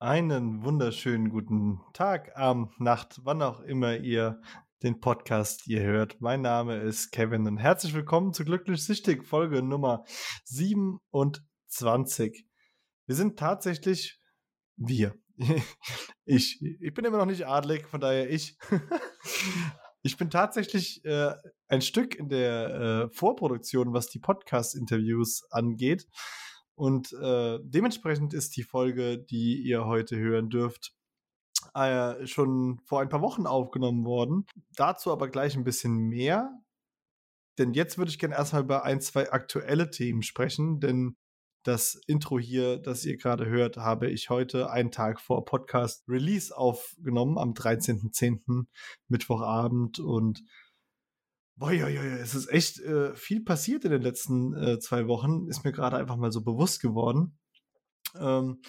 Einen wunderschönen guten Tag, Abend, Nacht, wann auch immer ihr den Podcast hier hört. Mein Name ist Kevin und herzlich willkommen zu Glücklich Süchtig, Folge Nummer 27. Wir sind tatsächlich wir. Ich, ich bin immer noch nicht adlig, von daher ich. Ich bin tatsächlich äh, ein Stück in der äh, Vorproduktion, was die Podcast-Interviews angeht. Und äh, dementsprechend ist die Folge, die ihr heute hören dürft, äh, schon vor ein paar Wochen aufgenommen worden. Dazu aber gleich ein bisschen mehr. Denn jetzt würde ich gerne erstmal über ein, zwei aktuelle Themen sprechen, denn das Intro hier, das ihr gerade hört, habe ich heute einen Tag vor Podcast Release aufgenommen, am 13.10. Mittwochabend. Und boah, ja, ja, ja, es ist echt äh, viel passiert in den letzten äh, zwei Wochen, ist mir gerade einfach mal so bewusst geworden. Ähm,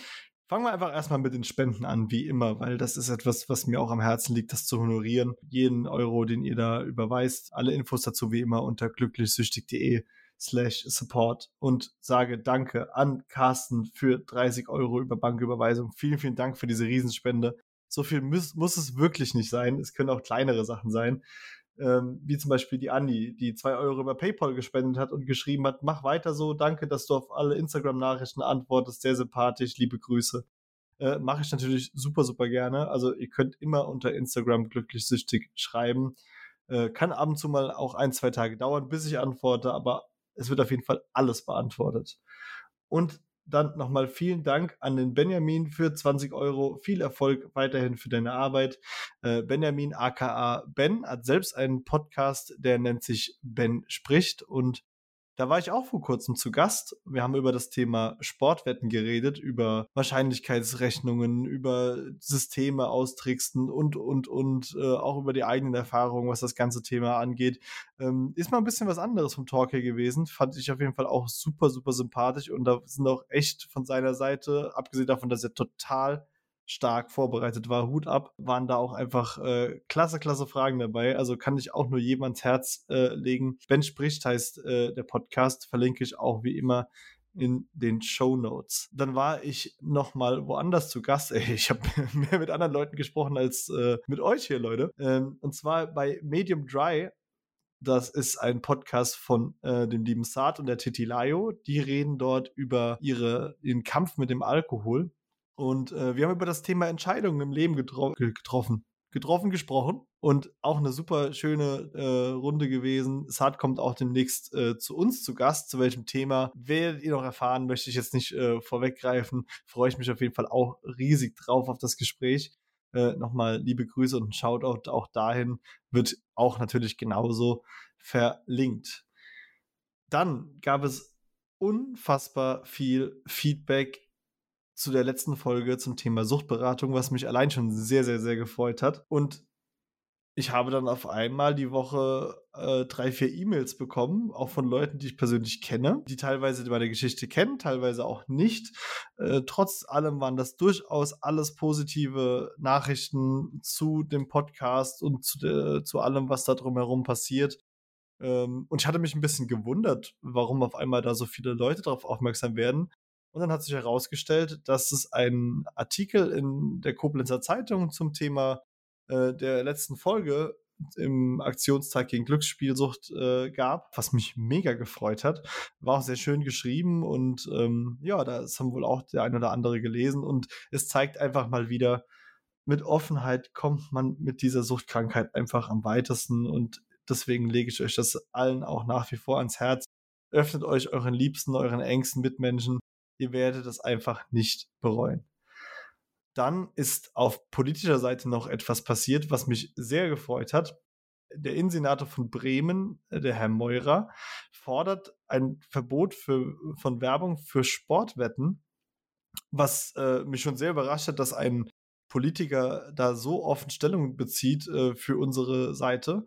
Fangen wir einfach erstmal mit den Spenden an, wie immer, weil das ist etwas, was mir auch am Herzen liegt, das zu honorieren. Jeden Euro, den ihr da überweist. Alle Infos dazu wie immer unter glücklichsüchtig.de slash support und sage Danke an Carsten für 30 Euro über Banküberweisung. Vielen, vielen Dank für diese Riesenspende. So viel muss, muss es wirklich nicht sein. Es können auch kleinere Sachen sein. Ähm, wie zum Beispiel die Andi, die zwei Euro über PayPal gespendet hat und geschrieben hat, mach weiter so, danke, dass du auf alle Instagram-Nachrichten antwortest, sehr sympathisch, liebe Grüße. Äh, Mache ich natürlich super, super gerne. Also ihr könnt immer unter Instagram glücklich süchtig schreiben. Äh, kann ab und zu mal auch ein, zwei Tage dauern, bis ich antworte, aber es wird auf jeden Fall alles beantwortet. Und dann nochmal vielen Dank an den Benjamin für 20 Euro. Viel Erfolg weiterhin für deine Arbeit. Äh, Benjamin aka Ben hat selbst einen Podcast, der nennt sich Ben spricht und da war ich auch vor kurzem zu Gast. Wir haben über das Thema Sportwetten geredet, über Wahrscheinlichkeitsrechnungen, über Systeme austricksen und, und, und äh, auch über die eigenen Erfahrungen, was das ganze Thema angeht. Ähm, ist mal ein bisschen was anderes vom Talk hier gewesen. Fand ich auf jeden Fall auch super, super sympathisch und da sind auch echt von seiner Seite, abgesehen davon, dass er total stark vorbereitet war. Hut ab, waren da auch einfach äh, klasse, klasse Fragen dabei. Also kann ich auch nur jedem ans Herz äh, legen. Ben spricht heißt äh, der Podcast, verlinke ich auch wie immer in den Show Notes. Dann war ich noch mal woanders zu Gast. Ey, ich habe mehr mit anderen Leuten gesprochen als äh, mit euch hier, Leute. Ähm, und zwar bei Medium Dry. Das ist ein Podcast von äh, dem lieben Saad und der Titilayo. Die reden dort über ihre, ihren Kampf mit dem Alkohol und äh, wir haben über das Thema Entscheidungen im Leben getro getroffen. Getroffen, gesprochen und auch eine super schöne äh, Runde gewesen. Saad kommt auch demnächst äh, zu uns zu Gast. Zu welchem Thema werdet ihr noch erfahren, möchte ich jetzt nicht äh, vorweggreifen. Freue ich mich auf jeden Fall auch riesig drauf auf das Gespräch. Äh, Nochmal liebe Grüße und ein Shoutout auch dahin. Wird auch natürlich genauso verlinkt. Dann gab es unfassbar viel Feedback zu der letzten Folge zum Thema Suchtberatung, was mich allein schon sehr, sehr, sehr gefreut hat. Und ich habe dann auf einmal die Woche äh, drei, vier E-Mails bekommen, auch von Leuten, die ich persönlich kenne, die teilweise meine Geschichte kennen, teilweise auch nicht. Äh, trotz allem waren das durchaus alles positive Nachrichten zu dem Podcast und zu, de, zu allem, was da drumherum passiert. Ähm, und ich hatte mich ein bisschen gewundert, warum auf einmal da so viele Leute darauf aufmerksam werden. Und dann hat sich herausgestellt, dass es einen Artikel in der Koblenzer Zeitung zum Thema äh, der letzten Folge im Aktionstag gegen Glücksspielsucht äh, gab, was mich mega gefreut hat. War auch sehr schön geschrieben und ähm, ja, das haben wohl auch der ein oder andere gelesen und es zeigt einfach mal wieder, mit Offenheit kommt man mit dieser Suchtkrankheit einfach am weitesten und deswegen lege ich euch das allen auch nach wie vor ans Herz. Öffnet euch euren Liebsten, euren engsten Mitmenschen ihr werdet es einfach nicht bereuen. Dann ist auf politischer Seite noch etwas passiert, was mich sehr gefreut hat. Der Innensenator von Bremen, äh, der Herr Meurer, fordert ein Verbot für, von Werbung für Sportwetten, was äh, mich schon sehr überrascht hat, dass ein Politiker da so offen Stellung bezieht äh, für unsere Seite.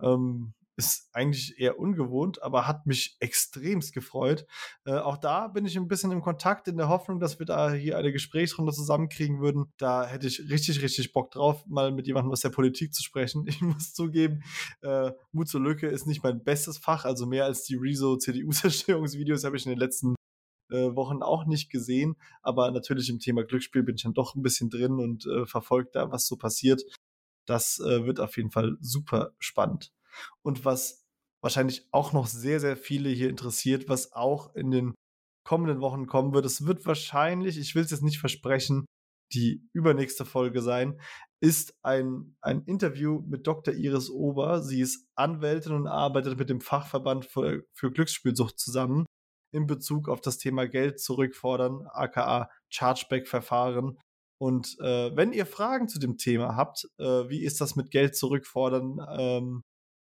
Ähm, ist eigentlich eher ungewohnt, aber hat mich extremst gefreut. Äh, auch da bin ich ein bisschen im Kontakt in der Hoffnung, dass wir da hier eine Gesprächsrunde zusammenkriegen würden. Da hätte ich richtig, richtig Bock drauf, mal mit jemandem aus der Politik zu sprechen. Ich muss zugeben, äh, Mut zur Lücke ist nicht mein bestes Fach, also mehr als die Rezo-CDU-Zerstörungsvideos habe ich in den letzten äh, Wochen auch nicht gesehen. Aber natürlich im Thema Glücksspiel bin ich dann doch ein bisschen drin und äh, verfolge da, was so passiert. Das äh, wird auf jeden Fall super spannend. Und was wahrscheinlich auch noch sehr, sehr viele hier interessiert, was auch in den kommenden Wochen kommen wird. Es wird wahrscheinlich, ich will es jetzt nicht versprechen, die übernächste Folge sein, ist ein, ein Interview mit Dr. Iris Ober. Sie ist Anwältin und arbeitet mit dem Fachverband für, für Glücksspielsucht zusammen in Bezug auf das Thema Geld zurückfordern, aka Chargeback-Verfahren. Und äh, wenn ihr Fragen zu dem Thema habt, äh, wie ist das mit Geld zurückfordern, ähm,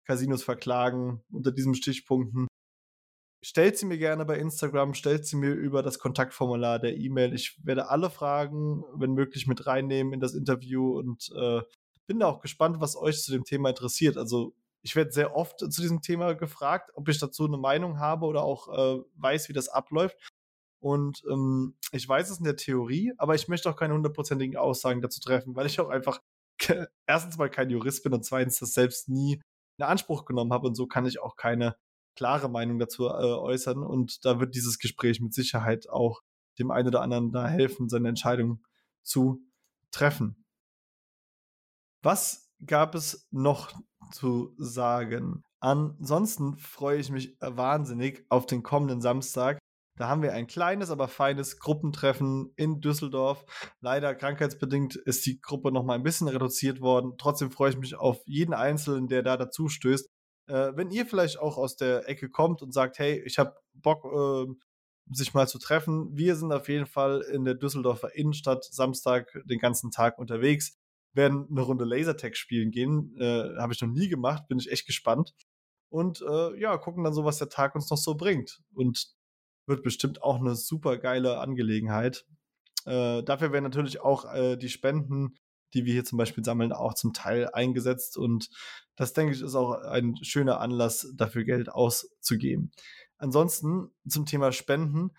Casinos verklagen unter diesen Stichpunkten, stellt sie mir gerne bei Instagram, stellt sie mir über das Kontaktformular der E-Mail. Ich werde alle Fragen, wenn möglich, mit reinnehmen in das Interview und äh, bin da auch gespannt, was euch zu dem Thema interessiert. Also ich werde sehr oft zu diesem Thema gefragt, ob ich dazu eine Meinung habe oder auch äh, weiß, wie das abläuft. Und ähm, ich weiß es in der Theorie, aber ich möchte auch keine hundertprozentigen Aussagen dazu treffen, weil ich auch einfach erstens mal kein Jurist bin und zweitens das selbst nie in Anspruch genommen habe und so kann ich auch keine klare Meinung dazu äh, äußern. Und da wird dieses Gespräch mit Sicherheit auch dem einen oder anderen da helfen, seine Entscheidung zu treffen. Was gab es noch zu sagen? Ansonsten freue ich mich wahnsinnig auf den kommenden Samstag. Da haben wir ein kleines, aber feines Gruppentreffen in Düsseldorf. Leider krankheitsbedingt ist die Gruppe noch mal ein bisschen reduziert worden. Trotzdem freue ich mich auf jeden Einzelnen, der da dazu stößt. Äh, wenn ihr vielleicht auch aus der Ecke kommt und sagt, hey, ich habe Bock, äh, sich mal zu treffen. Wir sind auf jeden Fall in der Düsseldorfer Innenstadt Samstag den ganzen Tag unterwegs. Werden eine Runde Lasertag spielen gehen. Äh, habe ich noch nie gemacht, bin ich echt gespannt. Und äh, ja, gucken dann so, was der Tag uns noch so bringt. Und wird bestimmt auch eine super geile Angelegenheit. Äh, dafür werden natürlich auch äh, die Spenden die wir hier zum Beispiel sammeln, auch zum Teil eingesetzt. Und das, denke ich, ist auch ein schöner Anlass, dafür Geld auszugeben. Ansonsten zum Thema Spenden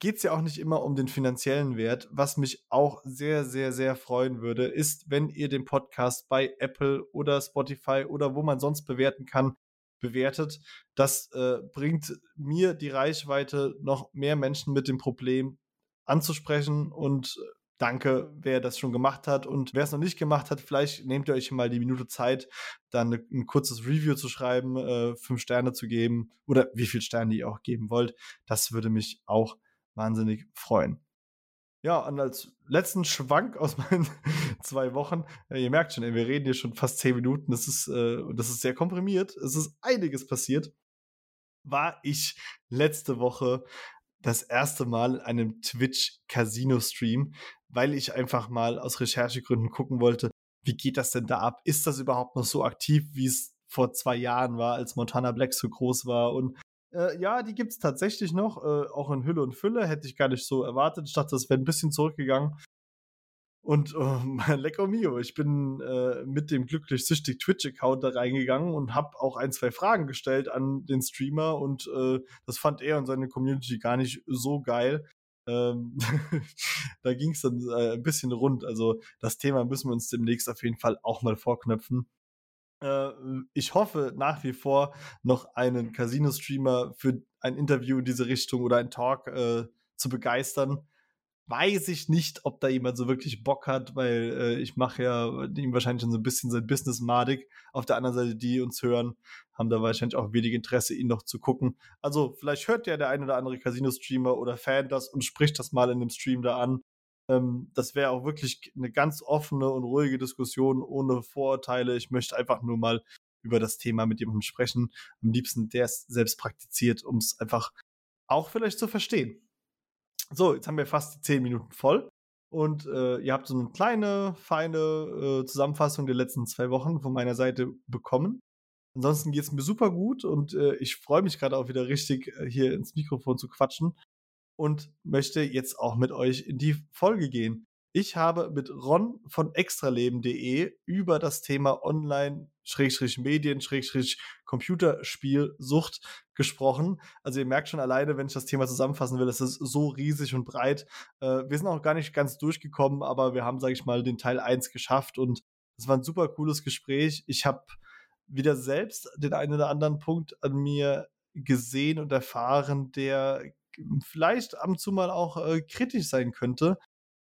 geht es ja auch nicht immer um den finanziellen Wert. Was mich auch sehr, sehr, sehr freuen würde, ist, wenn ihr den Podcast bei Apple oder Spotify oder wo man sonst bewerten kann, bewertet. Das äh, bringt mir die Reichweite, noch mehr Menschen mit dem Problem anzusprechen und danke, wer das schon gemacht hat. Und wer es noch nicht gemacht hat, vielleicht nehmt ihr euch mal die Minute Zeit, dann ne, ein kurzes Review zu schreiben, äh, fünf Sterne zu geben oder wie viele Sterne ihr auch geben wollt. Das würde mich auch wahnsinnig freuen. Ja, und als letzten Schwank aus meinen zwei Wochen, äh, ihr merkt schon, ey, wir reden hier schon fast zehn Minuten, das ist, äh, das ist sehr komprimiert, es ist einiges passiert, war ich letzte Woche das erste Mal in einem Twitch-Casino-Stream weil ich einfach mal aus Recherchegründen gucken wollte, wie geht das denn da ab? Ist das überhaupt noch so aktiv, wie es vor zwei Jahren war, als Montana Black so groß war? Und äh, ja, die gibt es tatsächlich noch, äh, auch in Hülle und Fülle, hätte ich gar nicht so erwartet. Ich dachte, das wäre ein bisschen zurückgegangen. Und oh, lecker mio, ich bin äh, mit dem glücklich süchtig Twitch-Account da reingegangen und habe auch ein, zwei Fragen gestellt an den Streamer und äh, das fand er und seine Community gar nicht so geil. Ähm, da ging es dann äh, ein bisschen rund. Also das Thema müssen wir uns demnächst auf jeden Fall auch mal vorknöpfen. Äh, ich hoffe nach wie vor noch einen Casino-Streamer für ein Interview in diese Richtung oder ein Talk äh, zu begeistern weiß ich nicht, ob da jemand so wirklich Bock hat, weil äh, ich mache ja ihm wahrscheinlich schon so ein bisschen sein Business madig. Auf der anderen Seite, die uns hören, haben da wahrscheinlich auch wenig Interesse, ihn noch zu gucken. Also vielleicht hört ja der ein oder andere Casino-Streamer oder Fan das und spricht das mal in dem Stream da an. Ähm, das wäre auch wirklich eine ganz offene und ruhige Diskussion ohne Vorurteile. Ich möchte einfach nur mal über das Thema mit jemandem sprechen. Am liebsten, der es selbst praktiziert, um es einfach auch vielleicht zu verstehen. So, jetzt haben wir fast die zehn Minuten voll. Und äh, ihr habt so eine kleine, feine äh, Zusammenfassung der letzten zwei Wochen von meiner Seite bekommen. Ansonsten geht es mir super gut und äh, ich freue mich gerade auch wieder richtig, äh, hier ins Mikrofon zu quatschen und möchte jetzt auch mit euch in die Folge gehen. Ich habe mit Ron von extraleben.de über das Thema Online Medien Computerspielsucht gesprochen. Also ihr merkt schon alleine, wenn ich das Thema zusammenfassen will, es ist so riesig und breit. Äh, wir sind auch gar nicht ganz durchgekommen, aber wir haben, sage ich mal, den Teil 1 geschafft und es war ein super cooles Gespräch. Ich habe wieder selbst den einen oder anderen Punkt an mir gesehen und erfahren, der vielleicht ab und zu mal auch äh, kritisch sein könnte,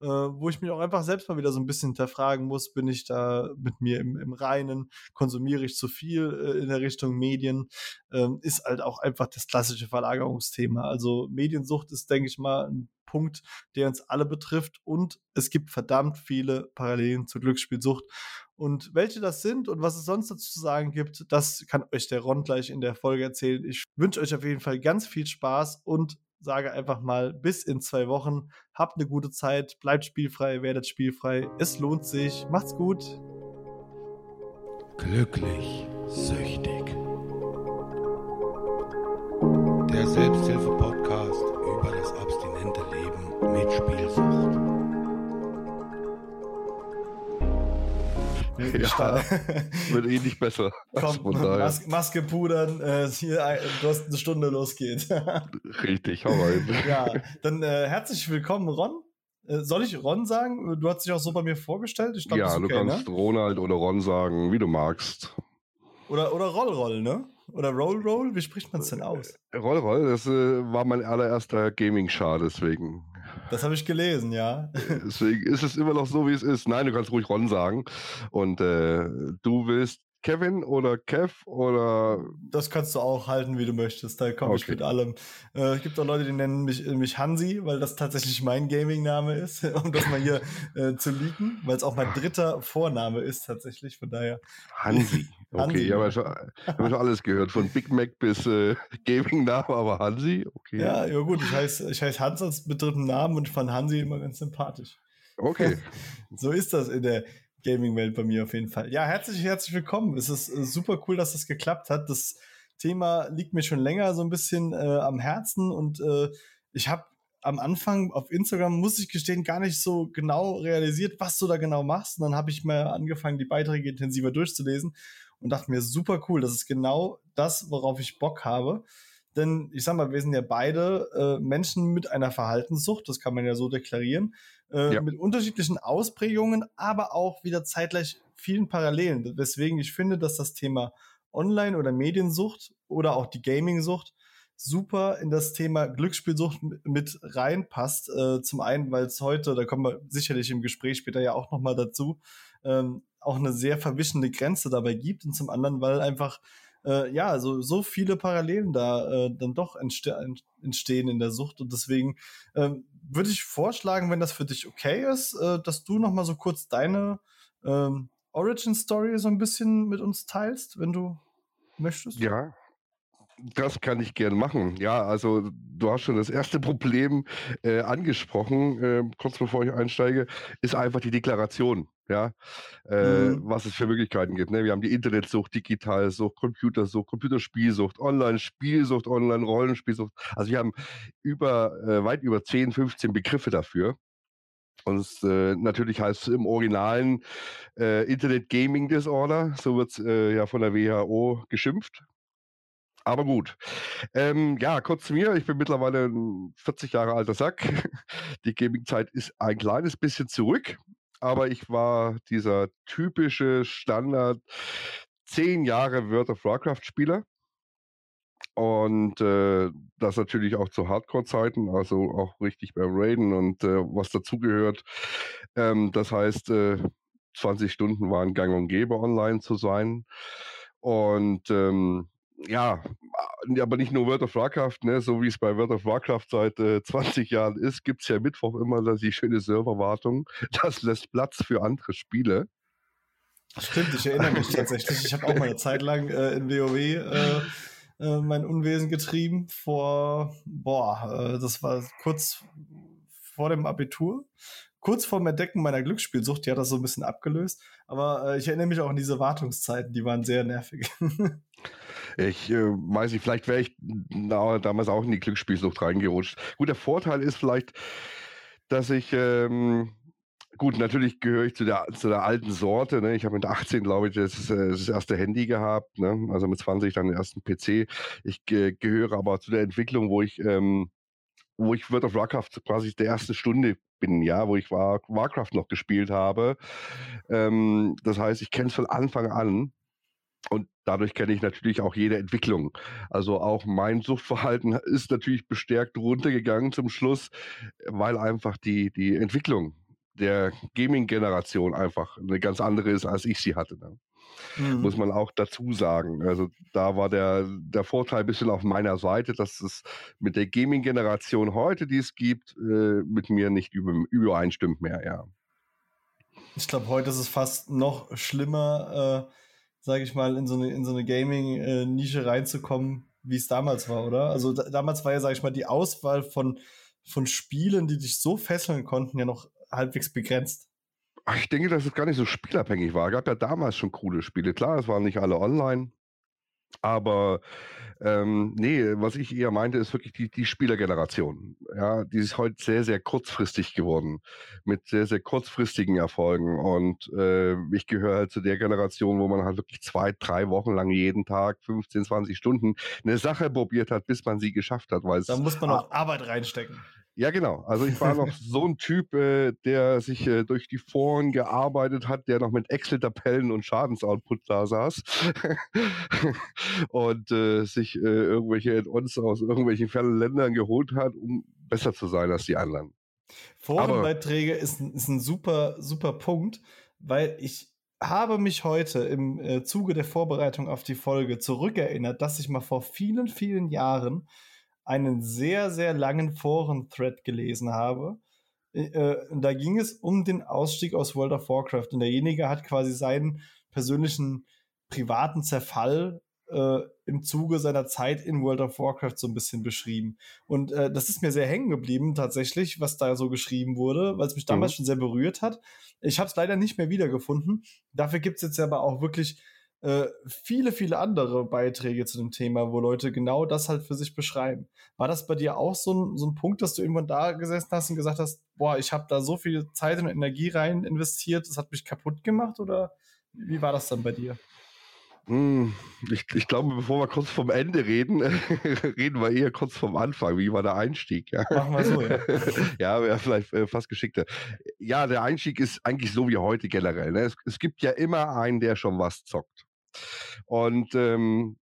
äh, wo ich mich auch einfach selbst mal wieder so ein bisschen hinterfragen muss, bin ich da mit mir im, im Reinen, konsumiere ich zu viel äh, in der Richtung Medien, ähm, ist halt auch einfach das klassische Verlagerungsthema. Also Mediensucht ist, denke ich mal, ein Punkt, der uns alle betrifft und es gibt verdammt viele Parallelen zur Glücksspielsucht. Und welche das sind und was es sonst dazu zu sagen gibt, das kann euch der Ron gleich in der Folge erzählen. Ich wünsche euch auf jeden Fall ganz viel Spaß und sage einfach mal bis in zwei Wochen. Habt eine gute Zeit, bleibt spielfrei, werdet spielfrei. Es lohnt sich. Macht's gut. Glücklich, süchtig. Der Selbsthilfe-Podcast Ja, wird eh nicht besser. Komm, Mas Maske pudern, äh, hier ein, du hast eine Stunde losgeht. Richtig, hau rein. Ja, dann äh, herzlich willkommen, Ron. Äh, soll ich Ron sagen? Du hast dich auch so bei mir vorgestellt. Glaub, ja, okay, du kannst ne? Ronald oder Ron sagen, wie du magst. Oder, oder Roll Roll, ne? Oder Roll Roll? Wie spricht man es denn aus? Roll Roll, das äh, war mein allererster Gaming-Char, deswegen. Das habe ich gelesen, ja. Deswegen ist es immer noch so, wie es ist. Nein, du kannst ruhig Ron sagen. Und äh, du willst Kevin oder Kev oder. Das kannst du auch halten, wie du möchtest. Da komme okay. ich mit allem. Äh, es gibt auch Leute, die nennen mich, äh, mich Hansi, weil das tatsächlich mein Gaming-Name ist, um das mal hier äh, zu leaken, weil es auch mein dritter Vorname ist tatsächlich. Von daher. Hansi. Okay, ich habe schon, hab schon alles gehört, von Big Mac bis äh, Gaming-Name, aber Hansi, okay. Ja, ja gut, ich heiße ich heiß Hans als mit dritten Namen und fand Hansi immer ganz sympathisch. Okay. so ist das in der Gaming-Welt bei mir auf jeden Fall. Ja, herzlich, herzlich willkommen. Es ist äh, super cool, dass das geklappt hat. Das Thema liegt mir schon länger so ein bisschen äh, am Herzen und äh, ich habe am Anfang auf Instagram, muss ich gestehen, gar nicht so genau realisiert, was du da genau machst. Und dann habe ich mal angefangen, die Beiträge intensiver durchzulesen und dachte mir, super cool, das ist genau das, worauf ich Bock habe. Denn ich sag mal, wir sind ja beide äh, Menschen mit einer Verhaltenssucht, das kann man ja so deklarieren, äh, ja. mit unterschiedlichen Ausprägungen, aber auch wieder zeitgleich vielen Parallelen. Weswegen ich finde, dass das Thema Online- oder Mediensucht oder auch die Gaming-Sucht super in das Thema Glücksspielsucht mit reinpasst. Äh, zum einen, weil es heute, da kommen wir sicherlich im Gespräch später ja auch nochmal dazu, ähm, auch eine sehr verwischende Grenze dabei gibt und zum anderen, weil einfach äh, ja, so, so viele Parallelen da äh, dann doch entste entstehen in der Sucht. Und deswegen ähm, würde ich vorschlagen, wenn das für dich okay ist, äh, dass du noch mal so kurz deine ähm, Origin-Story so ein bisschen mit uns teilst, wenn du möchtest. Ja, das kann ich gern machen. Ja, also du hast schon das erste Problem äh, angesprochen, äh, kurz bevor ich einsteige, ist einfach die Deklaration, ja, äh, mhm. was es für Möglichkeiten gibt. Ne? Wir haben die Internetsucht, Digitalsucht, Computersucht, Computerspielsucht, Online-Spielsucht, Online-Rollenspielsucht. Also wir haben über, äh, weit über 10, 15 Begriffe dafür. Und äh, natürlich heißt es im Originalen äh, Internet Gaming Disorder, so wird es äh, ja von der WHO geschimpft. Aber gut. Ähm, ja, kurz zu mir. Ich bin mittlerweile ein 40 Jahre alter Sack. Die Gaming-Zeit ist ein kleines bisschen zurück, aber ich war dieser typische Standard 10 Jahre World of Warcraft-Spieler. Und äh, das natürlich auch zu Hardcore-Zeiten, also auch richtig beim Raiden und äh, was dazugehört. Ähm, das heißt, äh, 20 Stunden waren gang und gäbe, online zu sein. Und ähm, ja, aber nicht nur World of Warcraft, ne? so wie es bei World of Warcraft seit äh, 20 Jahren ist, gibt es ja Mittwoch immer die schöne Serverwartung. Das lässt Platz für andere Spiele. Stimmt, ich erinnere mich tatsächlich. Ich habe auch mal eine Zeit lang äh, in WoW äh, äh, mein Unwesen getrieben vor, boah, äh, das war kurz vor dem Abitur kurz vorm Entdecken meiner Glücksspielsucht, die hat das so ein bisschen abgelöst. Aber äh, ich erinnere mich auch an diese Wartungszeiten, die waren sehr nervig. ich äh, weiß nicht, vielleicht wäre ich na, damals auch in die Glücksspielsucht reingerutscht. Gut, der Vorteil ist vielleicht, dass ich. Ähm, Gut, natürlich gehöre ich zu der, zu der alten Sorte. Ne? Ich habe mit 18, glaube ich, das, äh, das, erste Handy gehabt, ne? also mit 20 dann den ersten PC. Ich äh, gehöre aber zu der Entwicklung, wo ich ähm, wo ich World of Warcraft quasi der erste Stunde bin, ja, wo ich War Warcraft noch gespielt habe. Ähm, das heißt, ich kenne es von Anfang an. Und dadurch kenne ich natürlich auch jede Entwicklung. Also auch mein Suchtverhalten ist natürlich bestärkt runtergegangen zum Schluss, weil einfach die, die Entwicklung der Gaming-Generation einfach eine ganz andere ist, als ich sie hatte. Ne? Mhm. Muss man auch dazu sagen. Also da war der, der Vorteil ein bisschen auf meiner Seite, dass es mit der Gaming-Generation heute, die es gibt, äh, mit mir nicht über, übereinstimmt mehr, ja. Ich glaube, heute ist es fast noch schlimmer, äh, sage ich mal, in so eine, in so eine Gaming-Nische reinzukommen, wie es damals war, oder? Also da, damals war ja, sage ich mal, die Auswahl von, von Spielen, die dich so fesseln konnten, ja noch halbwegs begrenzt. Ich denke, dass es gar nicht so spielabhängig war. Es gab ja damals schon coole Spiele. Klar, es waren nicht alle online. Aber ähm, nee, was ich eher meinte, ist wirklich die, die Spielergeneration. Ja, die ist heute sehr, sehr kurzfristig geworden. Mit sehr, sehr kurzfristigen Erfolgen. Und äh, ich gehöre halt zu der Generation, wo man halt wirklich zwei, drei Wochen lang jeden Tag 15, 20 Stunden eine Sache probiert hat, bis man sie geschafft hat. da muss man auch Arbeit reinstecken. Ja, genau. Also ich war noch so ein Typ, äh, der sich äh, durch die Foren gearbeitet hat, der noch mit Excel-Tabellen und Schadensoutput da saß und äh, sich äh, irgendwelche Add-ons aus irgendwelchen fernen Ländern geholt hat, um besser zu sein als die anderen. Forenbeiträge ist, ist ein super, super Punkt, weil ich habe mich heute im äh, Zuge der Vorbereitung auf die Folge zurückerinnert, dass ich mal vor vielen, vielen Jahren einen sehr, sehr langen Foren-Thread gelesen habe. Äh, da ging es um den Ausstieg aus World of Warcraft und derjenige hat quasi seinen persönlichen privaten Zerfall äh, im Zuge seiner Zeit in World of Warcraft so ein bisschen beschrieben. Und äh, das ist mir sehr hängen geblieben tatsächlich, was da so geschrieben wurde, weil es mich damals mhm. schon sehr berührt hat. Ich habe es leider nicht mehr wiedergefunden. Dafür gibt es jetzt aber auch wirklich äh, viele, viele andere Beiträge zu dem Thema, wo Leute genau das halt für sich beschreiben. War das bei dir auch so ein, so ein Punkt, dass du irgendwann da gesessen hast und gesagt hast, boah, ich habe da so viel Zeit und Energie rein investiert, das hat mich kaputt gemacht oder wie war das dann bei dir? Hm, ich, ich, glaube, bevor wir kurz vom Ende reden, reden wir eher kurz vom Anfang. Wie war der Einstieg? Ja? Machen wir so, ja. ja, wäre vielleicht äh, fast geschickter. Ja, der Einstieg ist eigentlich so wie heute generell. Ne? Es, es, gibt ja immer einen, der schon was zockt. Und ähm,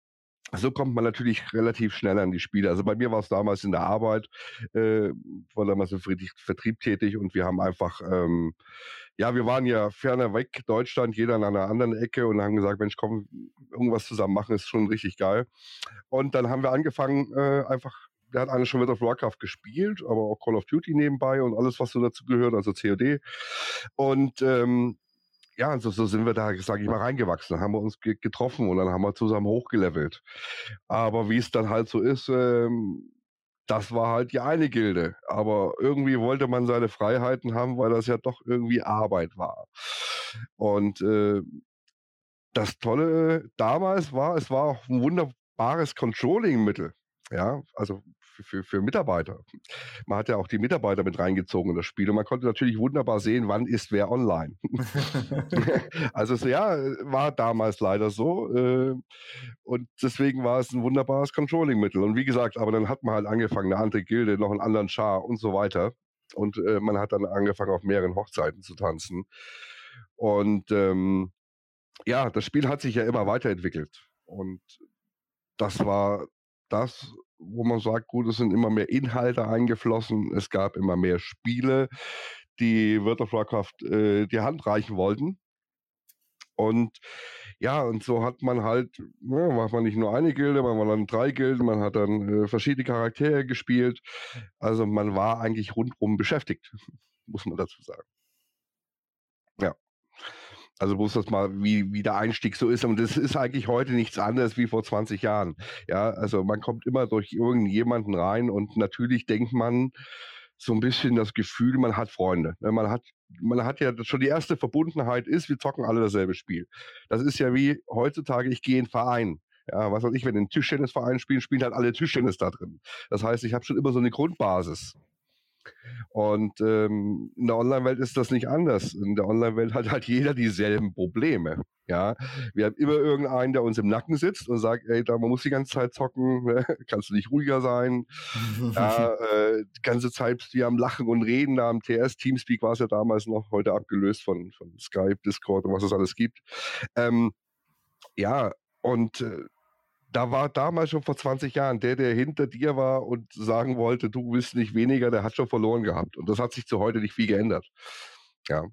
so kommt man natürlich relativ schnell an die Spiele. Also bei mir war es damals in der Arbeit, äh, war damals im Vertrieb tätig und wir haben einfach, ähm, ja, wir waren ja ferner weg, Deutschland, jeder an einer anderen Ecke und haben gesagt, Mensch, komm, irgendwas zusammen machen, ist schon richtig geil. Und dann haben wir angefangen, äh, einfach der hat eine schon World of Warcraft gespielt, aber auch Call of Duty nebenbei und alles, was so dazu gehört, also COD. Und ähm, ja, so, so sind wir da, sage ich mal, reingewachsen, haben wir uns ge getroffen und dann haben wir zusammen hochgelevelt. Aber wie es dann halt so ist, ähm, das war halt die eine Gilde. Aber irgendwie wollte man seine Freiheiten haben, weil das ja doch irgendwie Arbeit war. Und äh, das Tolle damals war, es war auch ein wunderbares Controlling-Mittel. Ja, also für, für, Mitarbeiter. Man hat ja auch die Mitarbeiter mit reingezogen in das Spiel und man konnte natürlich wunderbar sehen, wann ist wer online. also so, ja, war damals leider so äh, und deswegen war es ein wunderbares Controlling-Mittel. Und wie gesagt, aber dann hat man halt angefangen, eine andere Gilde, noch einen anderen Char und so weiter. Und äh, man hat dann angefangen, auf mehreren Hochzeiten zu tanzen. Und ähm, ja, das Spiel hat sich ja immer weiterentwickelt. Und das war das, wo man sagt, gut, es sind immer mehr Inhalte eingeflossen, es gab immer mehr Spiele, die World of Warcraft äh, die Hand reichen wollten. Und ja, und so hat man halt, ja, ne, macht man nicht nur eine Gilde, man war dann drei Gilden, man hat dann äh, verschiedene Charaktere gespielt. Also man war eigentlich rundum beschäftigt, muss man dazu sagen. Also muss das mal, wie, wie der Einstieg so ist. Und das ist eigentlich heute nichts anderes wie vor 20 Jahren. Ja, also man kommt immer durch irgendjemanden rein und natürlich denkt man so ein bisschen das Gefühl, man hat Freunde. Ne? Man hat, man hat ja schon die erste Verbundenheit ist, wir zocken alle dasselbe Spiel. Das ist ja wie heutzutage, ich gehe in Verein. Ja, was weiß ich, wenn ein Tischtennisverein spielen, spielen halt alle Tischtennis da drin. Das heißt, ich habe schon immer so eine Grundbasis. Und ähm, in der Online-Welt ist das nicht anders. In der Online-Welt hat halt jeder dieselben Probleme. Ja, wir haben immer irgendeinen, der uns im Nacken sitzt und sagt, ey, da man muss die ganze Zeit zocken, ne? kannst du nicht ruhiger sein. ja, äh, die ganze Zeit du am Lachen und Reden, da am TS, Teamspeak war es ja damals noch, heute abgelöst von, von Skype, Discord und was es alles gibt. Ähm, ja, und äh, da war damals schon vor 20 Jahren der, der hinter dir war und sagen wollte, du willst nicht weniger, der hat schon verloren gehabt. Und das hat sich zu heute nicht viel geändert. Ja.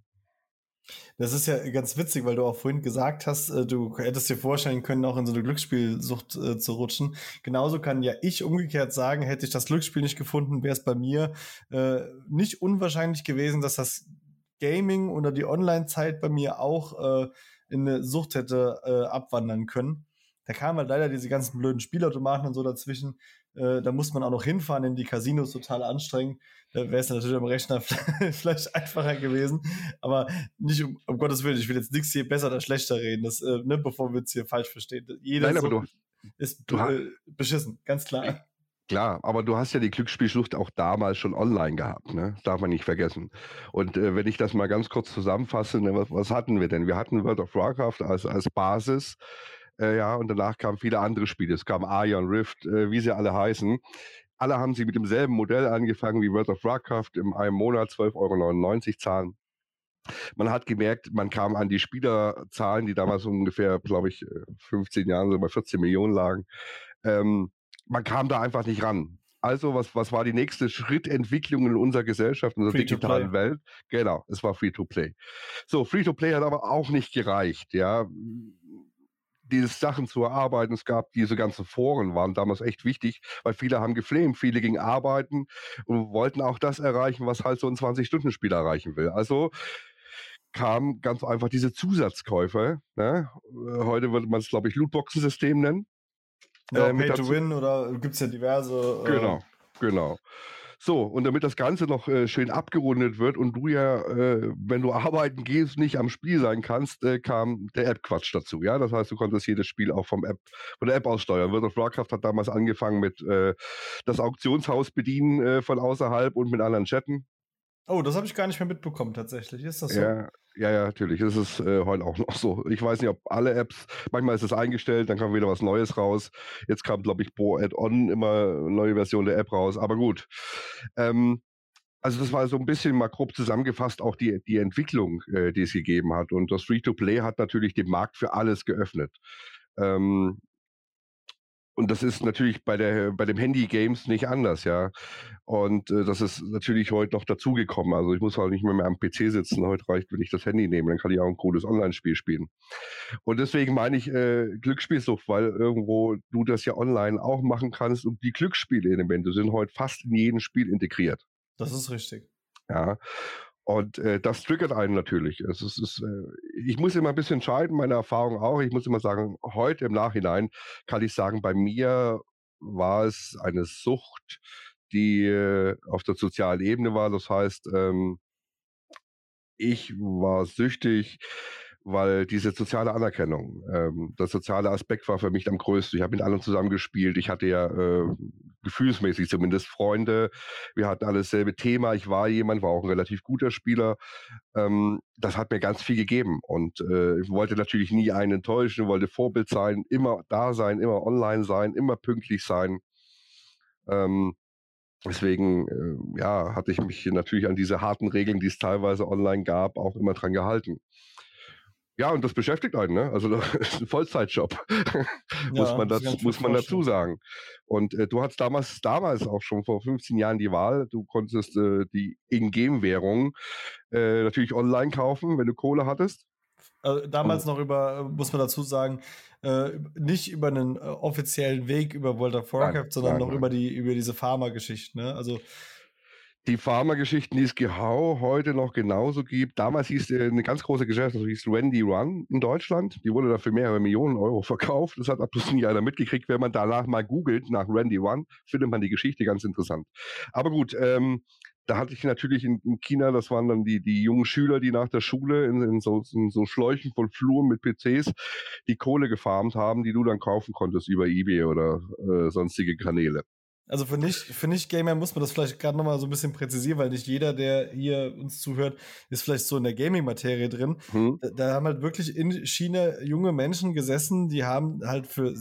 Das ist ja ganz witzig, weil du auch vorhin gesagt hast, äh, du hättest dir vorstellen können, auch in so eine Glücksspielsucht äh, zu rutschen. Genauso kann ja ich umgekehrt sagen, hätte ich das Glücksspiel nicht gefunden, wäre es bei mir äh, nicht unwahrscheinlich gewesen, dass das Gaming oder die Online-Zeit bei mir auch äh, in eine Sucht hätte äh, abwandern können. Da kamen halt leider diese ganzen blöden Spielautomaten und so dazwischen. Äh, da muss man auch noch hinfahren in die Casinos, total anstrengend. Da wäre es natürlich am Rechner vielleicht einfacher gewesen. Aber nicht um, um, Gottes Willen, ich will jetzt nichts hier besser oder schlechter reden, das, äh, ne, bevor wir es hier falsch verstehen. Jeder Nein, so ist du äh, beschissen, ganz klar. Klar, aber du hast ja die Glücksspielschlucht auch damals schon online gehabt, ne? Darf man nicht vergessen. Und äh, wenn ich das mal ganz kurz zusammenfasse, ne, was, was, hatten wir denn? Wir hatten World of Warcraft als, als Basis äh, ja, und danach kamen viele andere Spiele. Es kam Ion Rift, äh, wie sie alle heißen. Alle haben sie mit demselben Modell angefangen wie World of Warcraft im einem Monat 12,99 Euro zahlen. Man hat gemerkt, man kam an die Spielerzahlen, die damals ungefähr, glaube ich, 15 äh, Jahren so bei 14 Millionen lagen. Ähm, man kam da einfach nicht ran. Also, was, was war die nächste Schrittentwicklung in unserer Gesellschaft, in unserer digitalen Welt? Genau, es war Free-to-Play. So, Free-to-Play hat aber auch nicht gereicht, ja diese Sachen zu erarbeiten. Es gab diese ganzen Foren, waren damals echt wichtig, weil viele haben geflamed, viele gingen arbeiten und wollten auch das erreichen, was halt so ein 20-Stunden-Spiel erreichen will. Also kam ganz einfach diese Zusatzkäufe. Ne? Heute würde man es, glaube ich, Lootboxen-System nennen. Ja, äh, Pay to Win oder gibt es ja diverse. Äh, genau, genau. So, und damit das Ganze noch äh, schön abgerundet wird und du ja, äh, wenn du arbeiten gehst, nicht am Spiel sein kannst, äh, kam der App-Quatsch dazu. Ja, das heißt, du konntest jedes Spiel auch vom App, von der App aus steuern. World of Warcraft hat damals angefangen mit äh, das Auktionshaus bedienen äh, von außerhalb und mit anderen chatten. Oh, das habe ich gar nicht mehr mitbekommen, tatsächlich. Ist das so? Ja, ja, ja natürlich. Das ist äh, heute auch noch so. Ich weiß nicht, ob alle Apps, manchmal ist es eingestellt, dann kam wieder was Neues raus. Jetzt kam, glaube ich, pro Add-on immer eine neue Version der App raus. Aber gut. Ähm, also das war so ein bisschen mal grob zusammengefasst auch die, die Entwicklung, äh, die es gegeben hat. Und das Free-to-Play hat natürlich den Markt für alles geöffnet. Ähm, und das ist natürlich bei, der, bei dem Handy-Games nicht anders, ja. Und äh, das ist natürlich heute noch dazugekommen. Also ich muss halt nicht mehr, mehr am PC sitzen. Heute reicht, wenn ich das Handy nehme, dann kann ich auch ein cooles Online-Spiel spielen. Und deswegen meine ich äh, Glücksspielsucht, weil irgendwo du das ja online auch machen kannst. Und die Glücksspielelemente sind heute fast in jedem Spiel integriert. Das ist richtig. Ja. Und äh, das triggert einen natürlich. Es ist, ist, äh, ich muss immer ein bisschen entscheiden, meine Erfahrung auch. Ich muss immer sagen, heute im Nachhinein kann ich sagen, bei mir war es eine Sucht, die äh, auf der sozialen Ebene war. Das heißt, ähm, ich war süchtig weil diese soziale Anerkennung, ähm, der soziale Aspekt war für mich am größten. Ich habe mit allen zusammen gespielt. Ich hatte ja äh, gefühlsmäßig zumindest Freunde. Wir hatten alles selbe Thema. Ich war jemand, war auch ein relativ guter Spieler. Ähm, das hat mir ganz viel gegeben und äh, ich wollte natürlich nie einen enttäuschen, wollte Vorbild sein, immer da sein, immer online sein, immer pünktlich sein. Ähm, Deswegen, äh, ja, hatte ich mich natürlich an diese harten Regeln, die es teilweise online gab, auch immer dran gehalten. Ja, und das beschäftigt einen, ne? Also das ist ein Vollzeitjob, muss man, das, muss man dazu sagen. Und äh, du hattest damals, damals auch schon vor 15 Jahren die Wahl, du konntest äh, die Ingame-Währung äh, natürlich online kaufen, wenn du Kohle hattest. Also damals noch über, muss man dazu sagen, äh, nicht über einen äh, offiziellen Weg über World of Warcraft, nein, sondern nein, noch nein. über die über diese Pharma-Geschichten. Ne? Also die Pharmageschichten, die es Gehau heute noch genauso gibt. Damals hieß eine ganz große Gesellschaft, das hieß Randy Run in Deutschland. Die wurde dafür mehrere Millionen Euro verkauft. Das hat ab nie einer mitgekriegt. Wenn man danach mal googelt nach Randy Run, findet man die Geschichte ganz interessant. Aber gut, ähm, da hatte ich natürlich in, in, China, das waren dann die, die jungen Schüler, die nach der Schule in, in, so, in so Schläuchen von Fluren mit PCs die Kohle gefarmt haben, die du dann kaufen konntest über Ebay oder äh, sonstige Kanäle. Also für nicht, für nicht Gamer muss man das vielleicht gerade nochmal so ein bisschen präzisieren, weil nicht jeder, der hier uns zuhört, ist vielleicht so in der Gaming-Materie drin. Hm. Da, da, haben halt wirklich in China junge Menschen gesessen, die haben halt für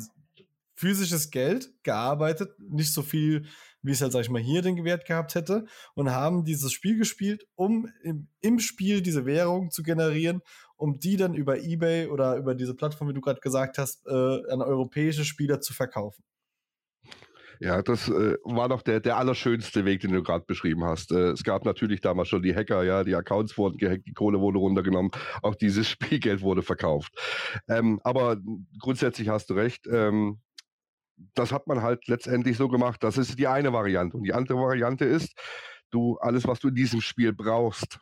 physisches Geld gearbeitet, nicht so viel wie es halt, sag ich mal, hier den Wert gehabt hätte und haben dieses Spiel gespielt, um im, im Spiel diese Währung zu generieren, um die dann über Ebay oder über diese Plattform, wie du gerade gesagt hast, äh, an europäische Spieler zu verkaufen. Ja, das äh, war doch der, der allerschönste Weg, den du gerade beschrieben hast. Äh, es gab natürlich damals schon die Hacker, ja, die Accounts wurden gehackt, die Kohle wurde runtergenommen, auch dieses Spielgeld wurde verkauft. Ähm, aber grundsätzlich hast du recht. Ähm, das hat man halt letztendlich so gemacht. Das ist die eine Variante. Und die andere Variante ist, du alles, was du in diesem Spiel brauchst,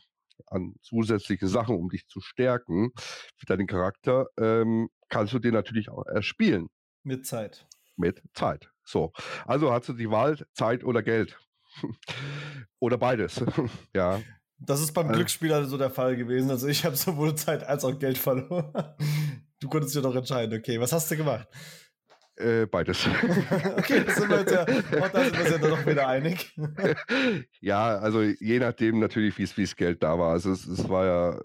an zusätzliche Sachen, um dich zu stärken für deinen Charakter, ähm, kannst du dir natürlich auch erspielen. Mit Zeit. Mit Zeit. So. Also hast du die Wahl, Zeit oder Geld. oder beides. ja. Das ist beim äh, Glücksspieler so der Fall gewesen. Also ich habe sowohl Zeit als auch Geld verloren. Du konntest dir doch entscheiden, okay, was hast du gemacht? Äh, beides. okay, das sind wir uns ja, auch da sind wir uns ja doch wieder einig. ja, also je nachdem natürlich, wie es Geld da war. Also es, es war ja,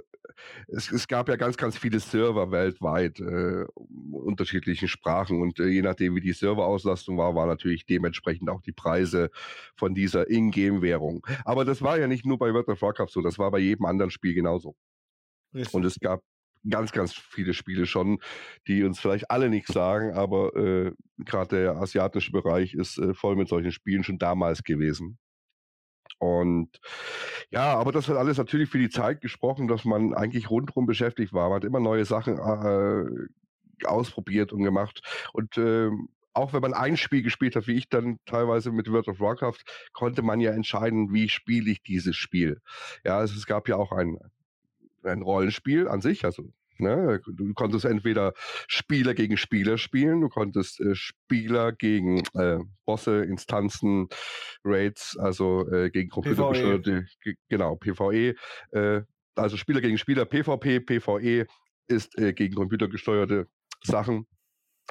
es, es, gab ja ganz, ganz viele Server weltweit, äh, unterschiedlichen Sprachen und äh, je nachdem, wie die Serverauslastung war, war natürlich dementsprechend auch die Preise von dieser Ingame-Währung. Aber das war ja nicht nur bei World of Warcraft so, das war bei jedem anderen Spiel genauso. Richtig. Und es gab ganz, ganz viele Spiele schon, die uns vielleicht alle nichts sagen, aber äh, gerade der asiatische Bereich ist äh, voll mit solchen Spielen schon damals gewesen. Und ja, aber das hat alles natürlich für die Zeit gesprochen, dass man eigentlich rundherum beschäftigt war. Man hat immer neue Sachen äh, ausprobiert und gemacht. Und äh, auch wenn man ein Spiel gespielt hat, wie ich dann teilweise mit World of Warcraft, konnte man ja entscheiden, wie spiele ich dieses Spiel. Ja, also es gab ja auch ein, ein Rollenspiel an sich, also Ne? Du konntest entweder Spieler gegen Spieler spielen, du konntest äh, Spieler gegen äh, Bosse, Instanzen, Raids, also äh, gegen Computergesteuerte, genau, PvE, äh, also Spieler gegen Spieler, PvP, PvE ist äh, gegen computergesteuerte Sachen.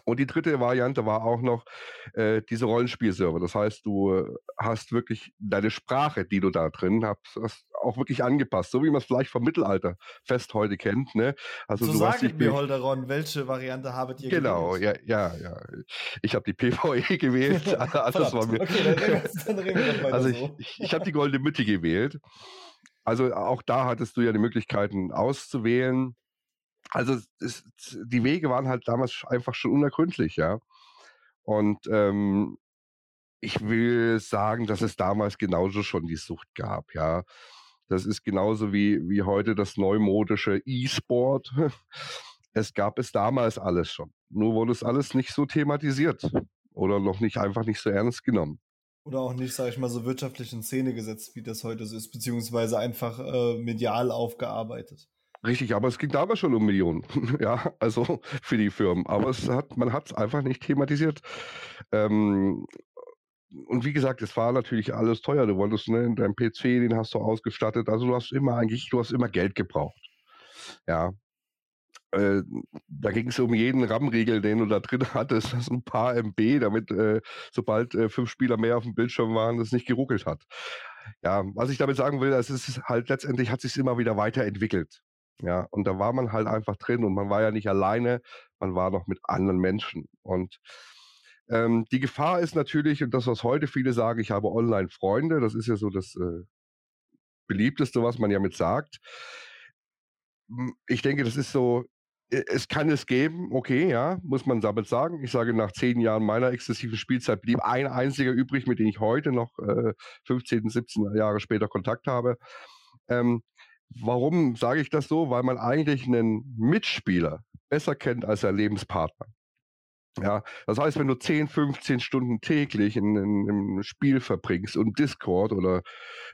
Und die dritte Variante war auch noch äh, diese Rollenspielserver. Das heißt, du hast wirklich deine Sprache, die du da drin hast, hast auch wirklich angepasst, so wie man es vielleicht vom Mittelalter fest heute kennt. Ne? Also so du sagen mir, Holderon, welche Variante habt ihr genau, gewählt? Genau, ja, ja, ja. Ich habe die PvE gewählt. das war mir. Okay, dann reden wir, doch weiter Also ich, so. ich, ich habe die goldene Mitte gewählt. Also auch da hattest du ja die Möglichkeiten auszuwählen also es, die Wege waren halt damals einfach schon unergründlich, ja. Und ähm, ich will sagen, dass es damals genauso schon die Sucht gab, ja. Das ist genauso wie, wie heute das neumodische E-Sport. Es gab es damals alles schon. Nur wurde es alles nicht so thematisiert oder noch nicht einfach nicht so ernst genommen. Oder auch nicht, sage ich mal, so wirtschaftlich in Szene gesetzt, wie das heute so ist, beziehungsweise einfach äh, medial aufgearbeitet. Richtig, aber es ging damals schon um Millionen, ja, also für die Firmen. Aber es hat, man hat es einfach nicht thematisiert. Ähm, und wie gesagt, es war natürlich alles teuer. Du wolltest, ne, dein PC, den hast du ausgestattet. Also du hast immer eigentlich, du hast immer Geld gebraucht. Ja. Äh, da ging es um jeden RAM-Riegel, den du da drin hattest, das ein paar MB, damit äh, sobald äh, fünf Spieler mehr auf dem Bildschirm waren, das nicht geruckelt hat. Ja, was ich damit sagen will, es ist halt letztendlich hat sich immer wieder weiterentwickelt. Ja, und da war man halt einfach drin und man war ja nicht alleine, man war noch mit anderen Menschen. Und ähm, die Gefahr ist natürlich, und das, was heute viele sagen, ich habe Online-Freunde, das ist ja so das äh, beliebteste, was man ja mit sagt. Hm, ich denke, das ist so, e, es kann es geben, okay, ja, muss man damit sagen. Ich sage, nach zehn Jahren meiner exzessiven Spielzeit blieb ein einziger übrig, mit dem ich heute noch äh, 15, 17 Jahre später Kontakt habe. Ähm, Warum sage ich das so? Weil man eigentlich einen Mitspieler besser kennt als sein Lebenspartner. Ja, das heißt, wenn du 10, 15 Stunden täglich in, in, im Spiel verbringst und Discord oder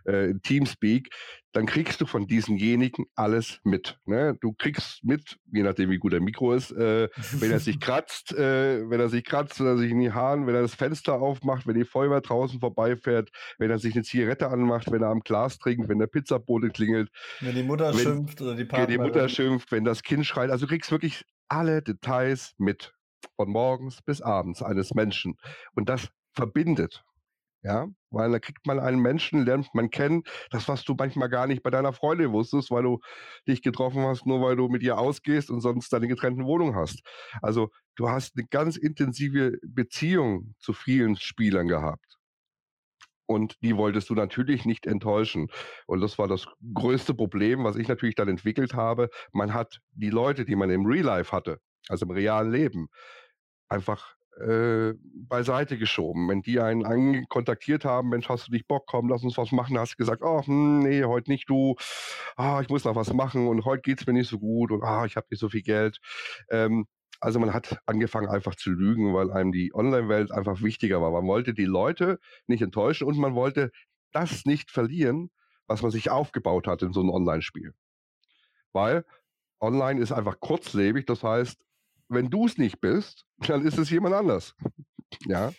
äh, Teamspeak, dann kriegst du von diesenjenigen alles mit. Ne? Du kriegst mit, je nachdem wie gut der Mikro ist, äh, wenn er sich kratzt, äh, wenn er sich kratzt, wenn er sich in die Haaren, wenn er das Fenster aufmacht, wenn die Feuerwehr draußen vorbeifährt, wenn er sich eine Zigarette anmacht, wenn er am Glas trinkt, wenn der Pizzabote klingelt. Wenn die Mutter wenn, schimpft oder die Partnerin. Wenn die Mutter schimpft, wenn das Kind schreit. Also du kriegst wirklich alle Details mit von morgens bis abends eines Menschen. Und das verbindet. Ja, weil da kriegt man einen Menschen, lernt man kennen, das, was du manchmal gar nicht bei deiner Freundin wusstest, weil du dich getroffen hast, nur weil du mit ihr ausgehst und sonst deine getrennten Wohnung hast. Also du hast eine ganz intensive Beziehung zu vielen Spielern gehabt. Und die wolltest du natürlich nicht enttäuschen. Und das war das größte Problem, was ich natürlich dann entwickelt habe. Man hat die Leute, die man im Real Life hatte, also im realen Leben, einfach äh, beiseite geschoben. Wenn die einen kontaktiert haben, Mensch, hast du nicht Bock, komm, lass uns was machen, hast du gesagt, oh, nee, heute nicht du, ah, ich muss noch was machen und heute geht es mir nicht so gut und ah, ich habe nicht so viel Geld. Ähm, also man hat angefangen einfach zu lügen, weil einem die Online-Welt einfach wichtiger war. Man wollte die Leute nicht enttäuschen und man wollte das nicht verlieren, was man sich aufgebaut hat in so einem Online-Spiel. Weil online ist einfach kurzlebig, das heißt, wenn du es nicht bist, dann ist es jemand anders. ja.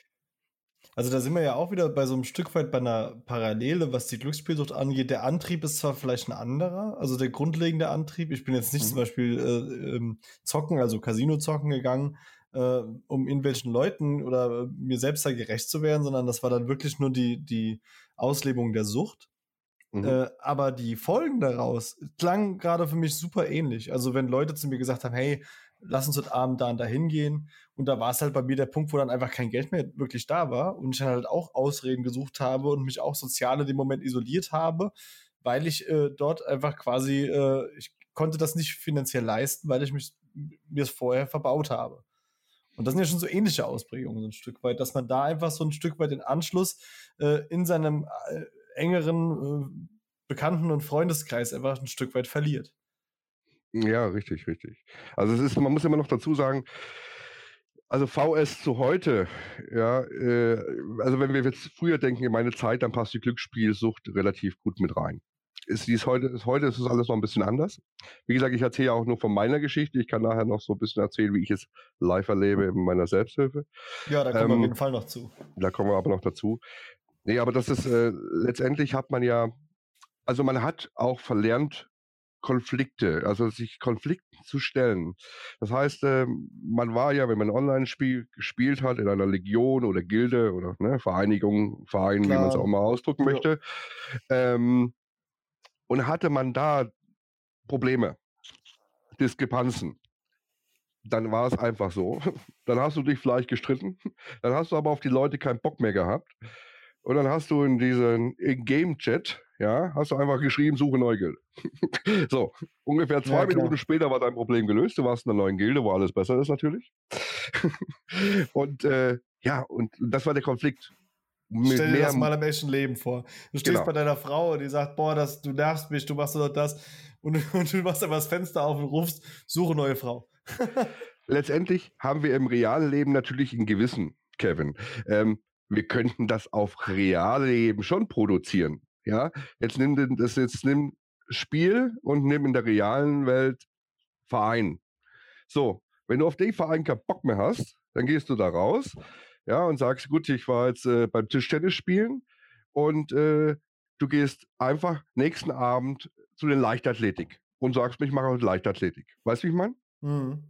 Also da sind wir ja auch wieder bei so einem Stück weit bei einer Parallele, was die Glücksspielsucht angeht. Der Antrieb ist zwar vielleicht ein anderer, also der grundlegende Antrieb. Ich bin jetzt nicht mhm. zum Beispiel äh, ähm, zocken, also Casino zocken gegangen, äh, um irgendwelchen Leuten oder äh, mir selbst da gerecht zu werden, sondern das war dann wirklich nur die, die Auslebung der Sucht. Mhm. Äh, aber die Folgen daraus klangen gerade für mich super ähnlich. Also wenn Leute zu mir gesagt haben, hey, lass uns heute Abend da und da hingehen. Und da war es halt bei mir der Punkt, wo dann einfach kein Geld mehr wirklich da war und ich dann halt auch Ausreden gesucht habe und mich auch sozial in dem Moment isoliert habe, weil ich äh, dort einfach quasi, äh, ich konnte das nicht finanziell leisten, weil ich mich mir es vorher verbaut habe. Und das sind ja schon so ähnliche Ausprägungen so ein Stück weit, dass man da einfach so ein Stück weit den Anschluss äh, in seinem äh, engeren äh, Bekannten- und Freundeskreis einfach ein Stück weit verliert. Ja, richtig, richtig. Also es ist, man muss immer noch dazu sagen, also VS zu heute, ja, äh, also wenn wir jetzt früher denken, in meine Zeit, dann passt die Glücksspielsucht relativ gut mit rein. Ist dies heute, ist heute ist es alles noch ein bisschen anders. Wie gesagt, ich erzähle ja auch nur von meiner Geschichte. Ich kann nachher noch so ein bisschen erzählen, wie ich es live erlebe in meiner Selbsthilfe. Ja, da kommen ähm, wir auf ähm, jeden Fall noch zu. Da kommen wir aber noch dazu. Nee, aber das ist, äh, letztendlich hat man ja, also man hat auch verlernt, Konflikte, also sich Konflikten zu stellen. Das heißt, äh, man war ja, wenn man Online-Spiel gespielt hat, in einer Legion oder Gilde oder ne, Vereinigung, Verein, Klar. wie man es auch mal ausdrücken ja. möchte, ähm, und hatte man da Probleme, Diskrepanzen, dann war es einfach so. Dann hast du dich vielleicht gestritten, dann hast du aber auf die Leute keinen Bock mehr gehabt. Und dann hast du in diesem Game-Chat ja, hast du einfach geschrieben, suche neue Gilde. so, ungefähr zwei ja, Minuten später war dein Problem gelöst. Du warst in einer neuen Gilde, wo alles besser ist natürlich. und äh, ja, und das war der Konflikt. Stell dir das mal im echten Leben vor. Du stehst genau. bei deiner Frau und die sagt, boah, das, du nervst mich, du machst doch das. Und, und du machst einfach das Fenster auf und rufst, suche neue Frau. Letztendlich haben wir im realen Leben natürlich ein Gewissen, Kevin. Ähm, wir könnten das auf reale Leben schon produzieren. Ja, jetzt nimm das jetzt nimm Spiel und nimm in der realen Welt Verein. So, wenn du auf den Verein keinen Bock mehr hast, dann gehst du da raus, ja, und sagst, gut, ich war jetzt äh, beim Tischtennis spielen und äh, du gehst einfach nächsten Abend zu den Leichtathletik und sagst ich mache heute Leichtathletik. Weißt du, wie ich meine? Mhm.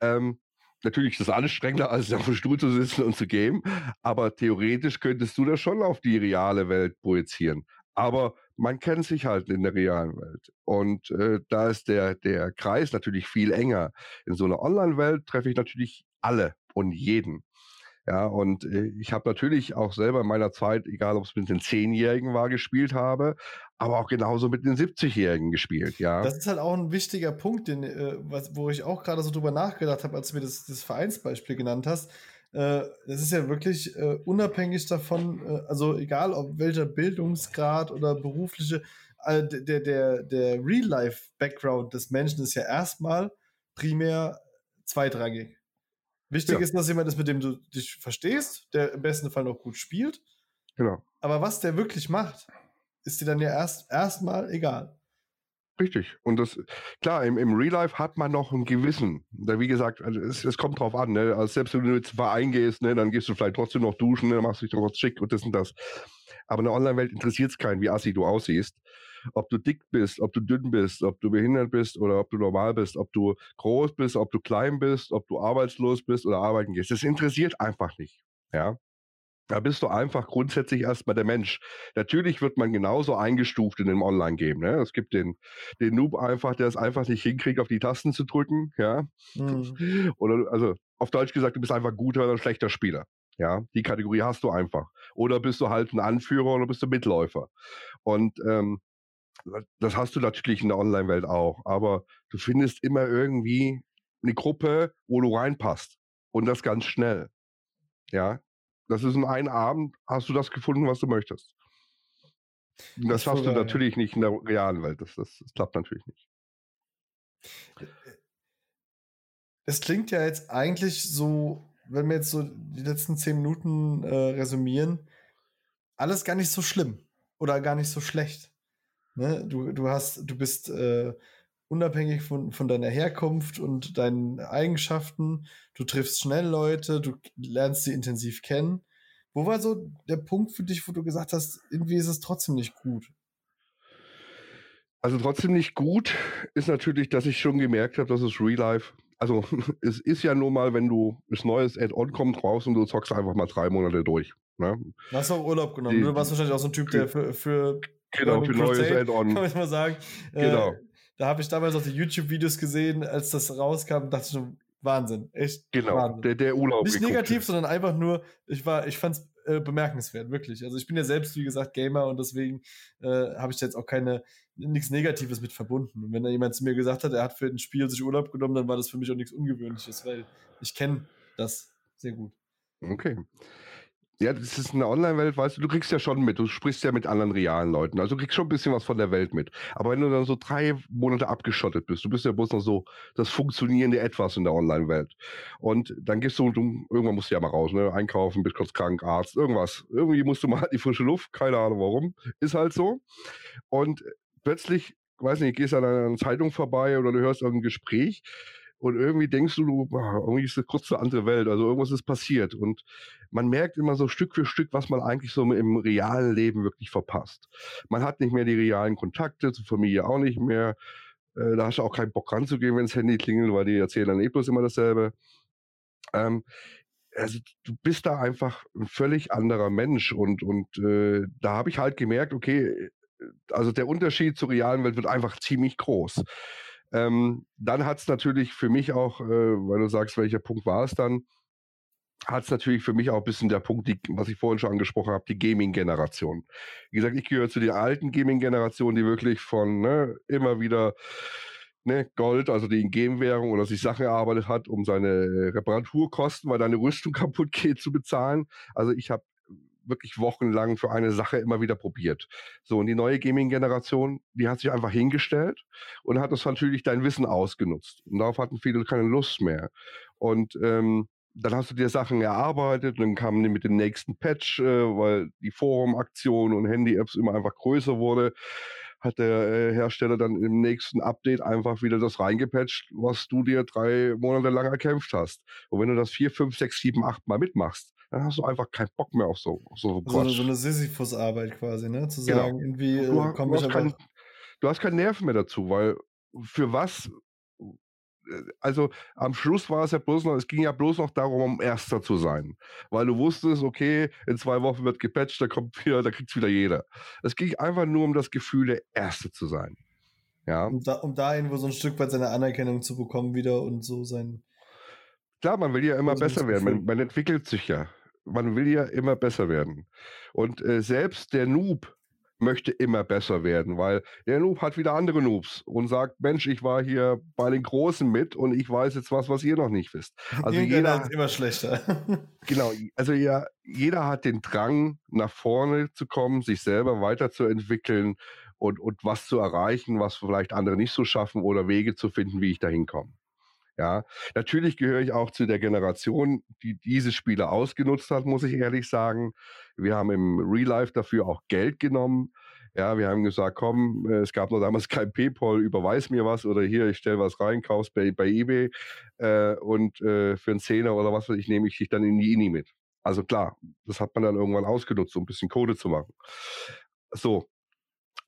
Ähm, natürlich ist das anstrengender, als auf dem Stuhl zu sitzen und zu gamen, aber theoretisch könntest du das schon auf die reale Welt projizieren. Aber man kennt sich halt in der realen Welt. Und äh, da ist der, der Kreis natürlich viel enger. In so einer Online-Welt treffe ich natürlich alle und jeden. Ja, und äh, ich habe natürlich auch selber in meiner Zeit, egal ob es mit den Zehnjährigen war, gespielt habe, aber auch genauso mit den 70-Jährigen gespielt, ja. Das ist halt auch ein wichtiger Punkt, den, äh, was, wo ich auch gerade so drüber nachgedacht habe, als du mir das, das Vereinsbeispiel genannt hast. Äh, das ist ja wirklich äh, unabhängig davon, äh, also egal ob welcher Bildungsgrad oder berufliche, äh, der, der, der Real-Life-Background des Menschen ist ja erstmal primär zweitrangig. Wichtig ja. ist, dass jemand ist, mit dem du dich verstehst, der im besten Fall noch gut spielt. Genau. Aber was der wirklich macht, ist dir dann ja erst erstmal egal. Richtig. Und das, klar, im, im Real Life hat man noch ein Gewissen. Da, wie gesagt, also es, es kommt drauf an, ne? Also selbst wenn du jetzt Verein gehst, ne, dann gehst du vielleicht trotzdem noch duschen, ne, dann machst du dich noch schick und das und das. Aber in der Online-Welt interessiert es keinen, wie assi du aussiehst. Ob du dick bist, ob du dünn bist, ob du behindert bist oder ob du normal bist, ob du groß bist, ob du klein bist, ob du arbeitslos bist oder arbeiten gehst. Das interessiert einfach nicht. Ja. Da bist du einfach grundsätzlich erstmal der Mensch. Natürlich wird man genauso eingestuft in dem Online-Game. Ne? Es gibt den, den Noob einfach, der es einfach nicht hinkriegt, auf die Tasten zu drücken. Ja? Mhm. Oder also auf Deutsch gesagt, du bist einfach guter oder schlechter Spieler. Ja, die Kategorie hast du einfach. Oder bist du halt ein Anführer oder bist du Mitläufer. Und ähm, das hast du natürlich in der Online-Welt auch. Aber du findest immer irgendwie eine Gruppe, wo du reinpasst. Und das ganz schnell. Ja, das ist in einem Abend, hast du das gefunden, was du möchtest. Und das schaffst du natürlich nicht in der realen Welt. Das, das, das klappt natürlich nicht. Es klingt ja jetzt eigentlich so, wenn wir jetzt so die letzten zehn Minuten äh, resümieren, alles gar nicht so schlimm oder gar nicht so schlecht. Ne? Du, du hast, du bist äh, unabhängig von, von deiner Herkunft und deinen Eigenschaften. Du triffst schnell Leute, du lernst sie intensiv kennen. Wo war so der Punkt für dich, wo du gesagt hast, irgendwie ist es trotzdem nicht gut? Also trotzdem nicht gut ist natürlich, dass ich schon gemerkt habe, dass es Real Life, also es ist ja nur mal, wenn du das neues Add-on kommt raus und du zockst einfach mal drei Monate durch. Ne? Du hast auch Urlaub genommen. Die, du warst wahrscheinlich auch so ein Typ, der für, für genau, für neues Add-on. Kann ich mal sagen. Genau. Äh, da habe ich damals auch die YouTube-Videos gesehen, als das rauskam, dachte ich schon, Wahnsinn. Echt. Genau, Wahnsinn. Der, der Urlaub. Nicht negativ, sondern einfach nur, ich war, ich fand es äh, bemerkenswert, wirklich. Also ich bin ja selbst, wie gesagt, Gamer und deswegen äh, habe ich da jetzt auch keine, nichts Negatives mit verbunden. Und wenn da jemand zu mir gesagt hat, er hat für ein Spiel sich Urlaub genommen, dann war das für mich auch nichts Ungewöhnliches, weil ich kenne das sehr gut. Okay. Ja, das ist eine Online-Welt, weißt du, du kriegst ja schon mit, du sprichst ja mit anderen realen Leuten, also du kriegst schon ein bisschen was von der Welt mit. Aber wenn du dann so drei Monate abgeschottet bist, du bist ja bloß noch so das funktionierende Etwas in der Online-Welt. Und dann gehst du, du, irgendwann musst du ja mal raus, ne? Einkaufen, bist kurz krank, Arzt, irgendwas. Irgendwie musst du mal in die frische Luft, keine Ahnung warum. Ist halt so. Und plötzlich, weiß nicht, gehst an einer Zeitung vorbei oder du hörst irgendein Gespräch und irgendwie denkst du, du irgendwie ist das kurz eine andere Welt, also irgendwas ist passiert und man merkt immer so Stück für Stück, was man eigentlich so im realen Leben wirklich verpasst. Man hat nicht mehr die realen Kontakte, zur Familie auch nicht mehr, äh, da hast du auch keinen Bock ranzugehen, wenn das Handy klingelt, weil die erzählen dann eh bloß immer dasselbe. Ähm, also du bist da einfach ein völlig anderer Mensch und, und äh, da habe ich halt gemerkt, okay, also der Unterschied zur realen Welt wird einfach ziemlich groß. Ähm, dann hat es natürlich für mich auch, äh, weil du sagst, welcher Punkt war es dann, hat es natürlich für mich auch ein bisschen der Punkt, die, was ich vorhin schon angesprochen habe, die Gaming-Generation. Wie gesagt, ich gehöre zu der alten Gaming-Generation, die wirklich von ne, immer wieder ne, Gold, also die in Game-Währung oder sich Sachen erarbeitet hat, um seine Reparaturkosten, weil deine Rüstung kaputt geht, zu bezahlen. Also ich habe wirklich wochenlang für eine Sache immer wieder probiert. So, und die neue Gaming-Generation, die hat sich einfach hingestellt und hat das natürlich dein Wissen ausgenutzt. Und darauf hatten viele keine Lust mehr. Und ähm, dann hast du dir Sachen erarbeitet, dann kamen die mit dem nächsten Patch, äh, weil die Forum-Aktion und Handy-Apps immer einfach größer wurde, hat der äh, Hersteller dann im nächsten Update einfach wieder das reingepatcht, was du dir drei Monate lang erkämpft hast. Und wenn du das vier, fünf, sechs, sieben, acht Mal mitmachst, dann hast du einfach keinen Bock mehr auf so, auf so Quatsch. So, so eine Sisyphus-Arbeit quasi, ne? Zu genau. sagen, irgendwie du, äh, du, hast kein, du hast keinen Nerven mehr dazu, weil für was also am Schluss war es ja bloß noch, es ging ja bloß noch darum, um Erster zu sein. Weil du wusstest, okay, in zwei Wochen wird gepatcht, da kommt wieder, da kriegt wieder jeder. Es ging einfach nur um das Gefühl, der Erste zu sein. Ja. Um da, um da irgendwo so ein Stück weit seine Anerkennung zu bekommen wieder und so sein. Klar, man will ja immer besser werden. Man, man, entwickelt sich ja. Man will ja immer besser werden. Und äh, selbst der Noob möchte immer besser werden, weil der Noob hat wieder andere Noobs und sagt, Mensch, ich war hier bei den Großen mit und ich weiß jetzt was, was ihr noch nicht wisst. Also jeder ist immer schlechter. genau, also ja, jeder hat den Drang, nach vorne zu kommen, sich selber weiterzuentwickeln und, und was zu erreichen, was vielleicht andere nicht so schaffen oder Wege zu finden, wie ich da hinkomme. Ja, natürlich gehöre ich auch zu der Generation, die diese Spiele ausgenutzt hat, muss ich ehrlich sagen. Wir haben im Real Life dafür auch Geld genommen. Ja, wir haben gesagt, komm, äh, es gab noch damals kein PayPal, überweis mir was oder hier, ich stelle was rein, kauf's bei, bei eBay äh, und äh, für einen Zehner oder was weiß ich, nehme ich dich dann in die INI mit. Also klar, das hat man dann irgendwann ausgenutzt, um ein bisschen Code zu machen. So,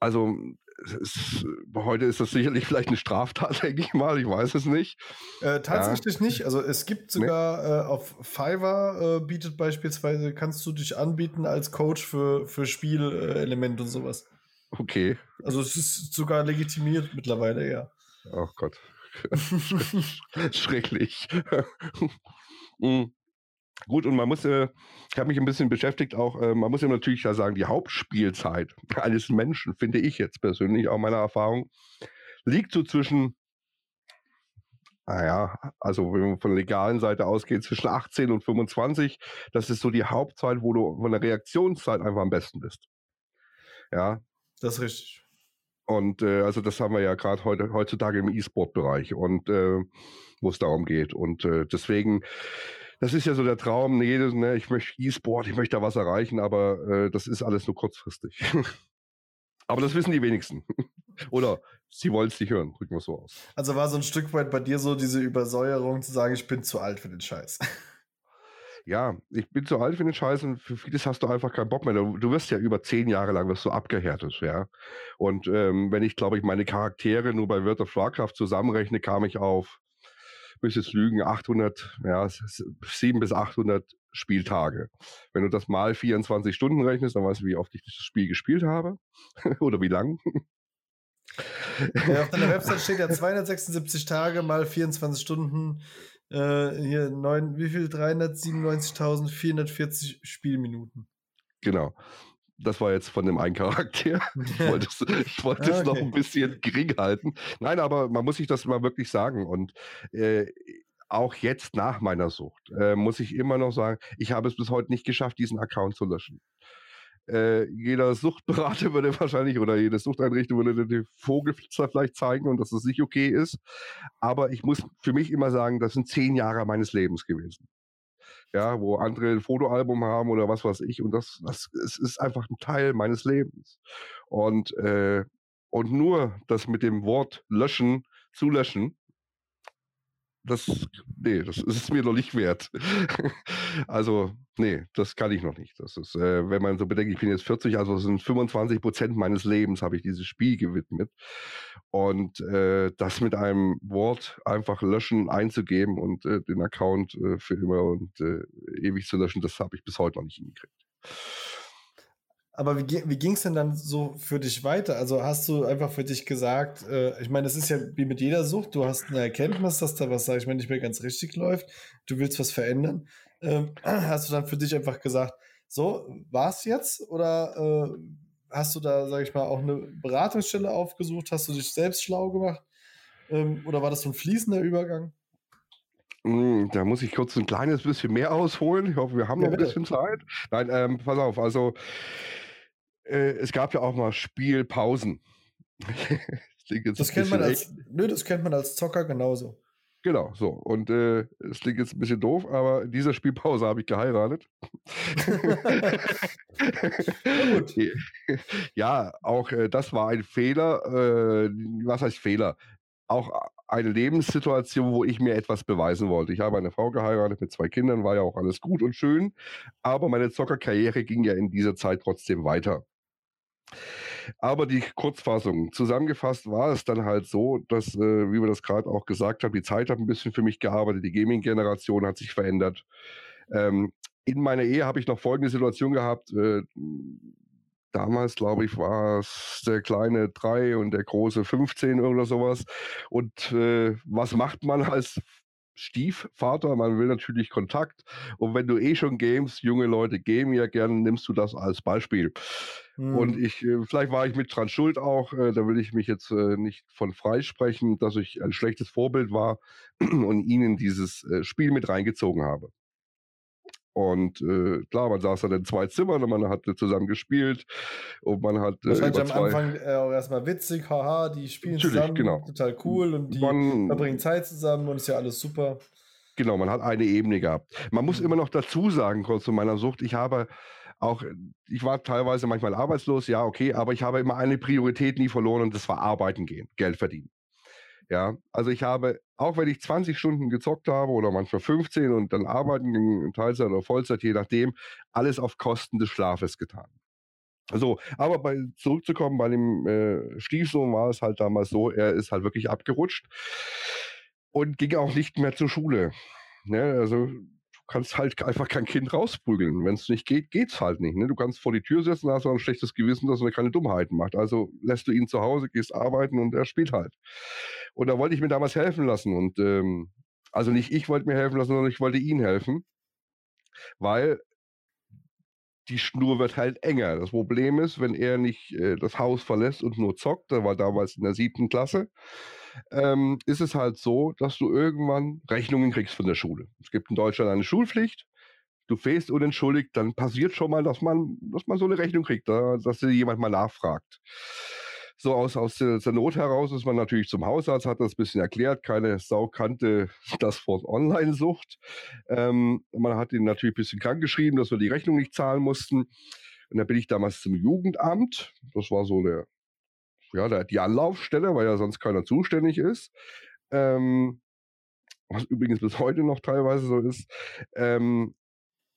also es, heute ist das sicherlich vielleicht eine Straftat, denke ich mal. Ich weiß es nicht. Äh, tatsächlich ja. nicht. Also es gibt sogar nee. äh, auf Fiverr äh, bietet beispielsweise, kannst du dich anbieten als Coach für, für Spielelemente und sowas. Okay. Also es ist sogar legitimiert mittlerweile, ja. Oh Gott. Schrecklich. mm. Gut, und man muss, äh, ich habe mich ein bisschen beschäftigt auch, äh, man muss ja natürlich ja sagen, die Hauptspielzeit eines Menschen, finde ich jetzt persönlich, auch meiner Erfahrung, liegt so zwischen, naja, also wenn man von der legalen Seite ausgeht, zwischen 18 und 25. Das ist so die Hauptzeit, wo du von der Reaktionszeit einfach am besten bist. Ja. Das ist richtig. Und äh, also das haben wir ja gerade heute, heutzutage im E-Sport-Bereich und äh, wo es darum geht. Und äh, deswegen, das ist ja so der Traum, jedes, ne, ich möchte E-Sport, ich möchte da was erreichen, aber äh, das ist alles nur kurzfristig. aber das wissen die wenigsten. Oder sie wollen es nicht hören, drücken wir es so aus. Also war so ein Stück weit bei dir so diese Übersäuerung zu sagen, ich bin zu alt für den Scheiß. Ja, ich bin zu alt für den Scheiß und für vieles hast du einfach keinen Bock mehr. Du, du wirst ja über zehn Jahre lang wirst du abgehärtet, ja. Und ähm, wenn ich, glaube ich, meine Charaktere nur bei World of Warcraft zusammenrechne, kam ich auf, müsste es lügen, 800, ja, 7 bis 800 Spieltage. Wenn du das mal 24 Stunden rechnest, dann weißt du, wie oft ich das Spiel gespielt habe oder wie lang. Ja, auf deiner Website steht ja 276 Tage mal 24 Stunden äh, hier neun, wie viel? 397.440 Spielminuten. Genau. Das war jetzt von dem einen Charakter. Ich wollte es, ich wollte ah, okay. noch ein bisschen gering halten. Nein, aber man muss sich das mal wirklich sagen. Und äh, auch jetzt nach meiner Sucht äh, muss ich immer noch sagen, ich habe es bis heute nicht geschafft, diesen Account zu löschen. Äh, jeder Suchtberater würde wahrscheinlich oder jede Suchteinrichtung würde den Vogelflitzer vielleicht zeigen und dass es nicht okay ist. Aber ich muss für mich immer sagen, das sind zehn Jahre meines Lebens gewesen. Ja, wo andere ein Fotoalbum haben oder was weiß ich. Und das, das es ist einfach ein Teil meines Lebens. Und, äh, und nur das mit dem Wort löschen zu löschen, das, nee, das ist mir noch nicht wert. also, nee, das kann ich noch nicht. Das ist, äh, wenn man so bedenkt, ich bin jetzt 40, also sind 25 Prozent meines Lebens habe ich dieses Spiel gewidmet. Und äh, das mit einem Wort einfach löschen, einzugeben und äh, den Account äh, für immer und äh, ewig zu löschen, das habe ich bis heute noch nicht hingekriegt. Aber wie, wie ging es denn dann so für dich weiter? Also hast du einfach für dich gesagt, äh, ich meine, es ist ja wie mit jeder Sucht, du hast eine Erkenntnis, dass da was, sag ich mal, nicht mehr ganz richtig läuft, du willst was verändern. Ähm, hast du dann für dich einfach gesagt, so, war es jetzt? Oder äh, hast du da, sag ich mal, auch eine Beratungsstelle aufgesucht? Hast du dich selbst schlau gemacht? Ähm, oder war das so ein fließender Übergang? Hm, da muss ich kurz ein kleines bisschen mehr ausholen. Ich hoffe, wir haben ja, noch ein bisschen Zeit. Nein, ähm, pass auf, also äh, es gab ja auch mal Spielpausen. das, das kennt man als, nö, das kennt man als Zocker genauso. Genau, so. Und äh, es klingt jetzt ein bisschen doof, aber in dieser Spielpause habe ich geheiratet. ja, auch äh, das war ein Fehler. Äh, was heißt Fehler? Auch eine Lebenssituation, wo ich mir etwas beweisen wollte. Ich habe eine Frau geheiratet mit zwei Kindern, war ja auch alles gut und schön, aber meine Zockerkarriere ging ja in dieser Zeit trotzdem weiter. Aber die Kurzfassung, zusammengefasst war es dann halt so, dass, äh, wie wir das gerade auch gesagt haben, die Zeit hat ein bisschen für mich gearbeitet, die Gaming-Generation hat sich verändert. Ähm, in meiner Ehe habe ich noch folgende Situation gehabt. Äh, damals, glaube ich, war es der kleine 3 und der große 15 oder sowas. Und äh, was macht man als Stiefvater, man will natürlich Kontakt. Und wenn du eh schon games, junge Leute gamen ja gerne, nimmst du das als Beispiel. Mhm. Und hm. ich, äh, vielleicht war ich mit dran schuld auch, äh, da will ich mich jetzt äh, nicht von freisprechen, dass ich ein schlechtes Vorbild war und ihnen dieses Spiel mit reingezogen habe. Und äh, klar, man saß dann in zwei Zimmern und man hat zusammen gespielt und man hat. Äh, Wahrscheinlich am Anfang äh, auch erstmal witzig, haha, die spielen zusammen, genau. total cool und die man, verbringen Zeit zusammen und ist ja alles super. Genau, man hat eine Ebene gehabt. Man muss mhm. immer noch dazu sagen, kurz zu meiner Sucht, ich habe auch, ich war teilweise manchmal arbeitslos, ja, okay, aber ich habe immer eine Priorität nie verloren und das war arbeiten gehen, Geld verdienen. Ja, also ich habe, auch wenn ich 20 Stunden gezockt habe oder manchmal 15 und dann arbeiten ging, Teilzeit oder Vollzeit, je nachdem, alles auf Kosten des Schlafes getan. So, aber bei, zurückzukommen, bei dem äh, Stiefsohn war es halt damals so, er ist halt wirklich abgerutscht und ging auch nicht mehr zur Schule. Ne? Also kannst halt einfach kein Kind rausprügeln. Wenn es nicht geht, geht's halt nicht. Ne? Du kannst vor die Tür setzen, hast aber ein schlechtes Gewissen, dass er keine Dummheiten macht. Also lässt du ihn zu Hause, gehst arbeiten und er spielt halt. Und da wollte ich mir damals helfen lassen. Und ähm, also nicht ich wollte mir helfen lassen, sondern ich wollte ihn helfen. weil die Schnur wird halt enger. Das Problem ist, wenn er nicht äh, das Haus verlässt und nur zockt, da war damals in der siebten Klasse, ähm, ist es halt so, dass du irgendwann Rechnungen kriegst von der Schule. Es gibt in Deutschland eine Schulpflicht. Du fährst unentschuldigt, dann passiert schon mal, dass man, dass man so eine Rechnung kriegt, da, dass dir jemand mal nachfragt. So aus, aus der, der Not heraus ist man natürlich zum Hausarzt, hat das ein bisschen erklärt. Keine Sau kannte das Wort Online-Sucht. Ähm, man hat ihn natürlich ein bisschen krank geschrieben, dass wir die Rechnung nicht zahlen mussten. Und dann bin ich damals zum Jugendamt. Das war so der, ja, die Anlaufstelle, weil ja sonst keiner zuständig ist. Ähm, was übrigens bis heute noch teilweise so ist. Ähm,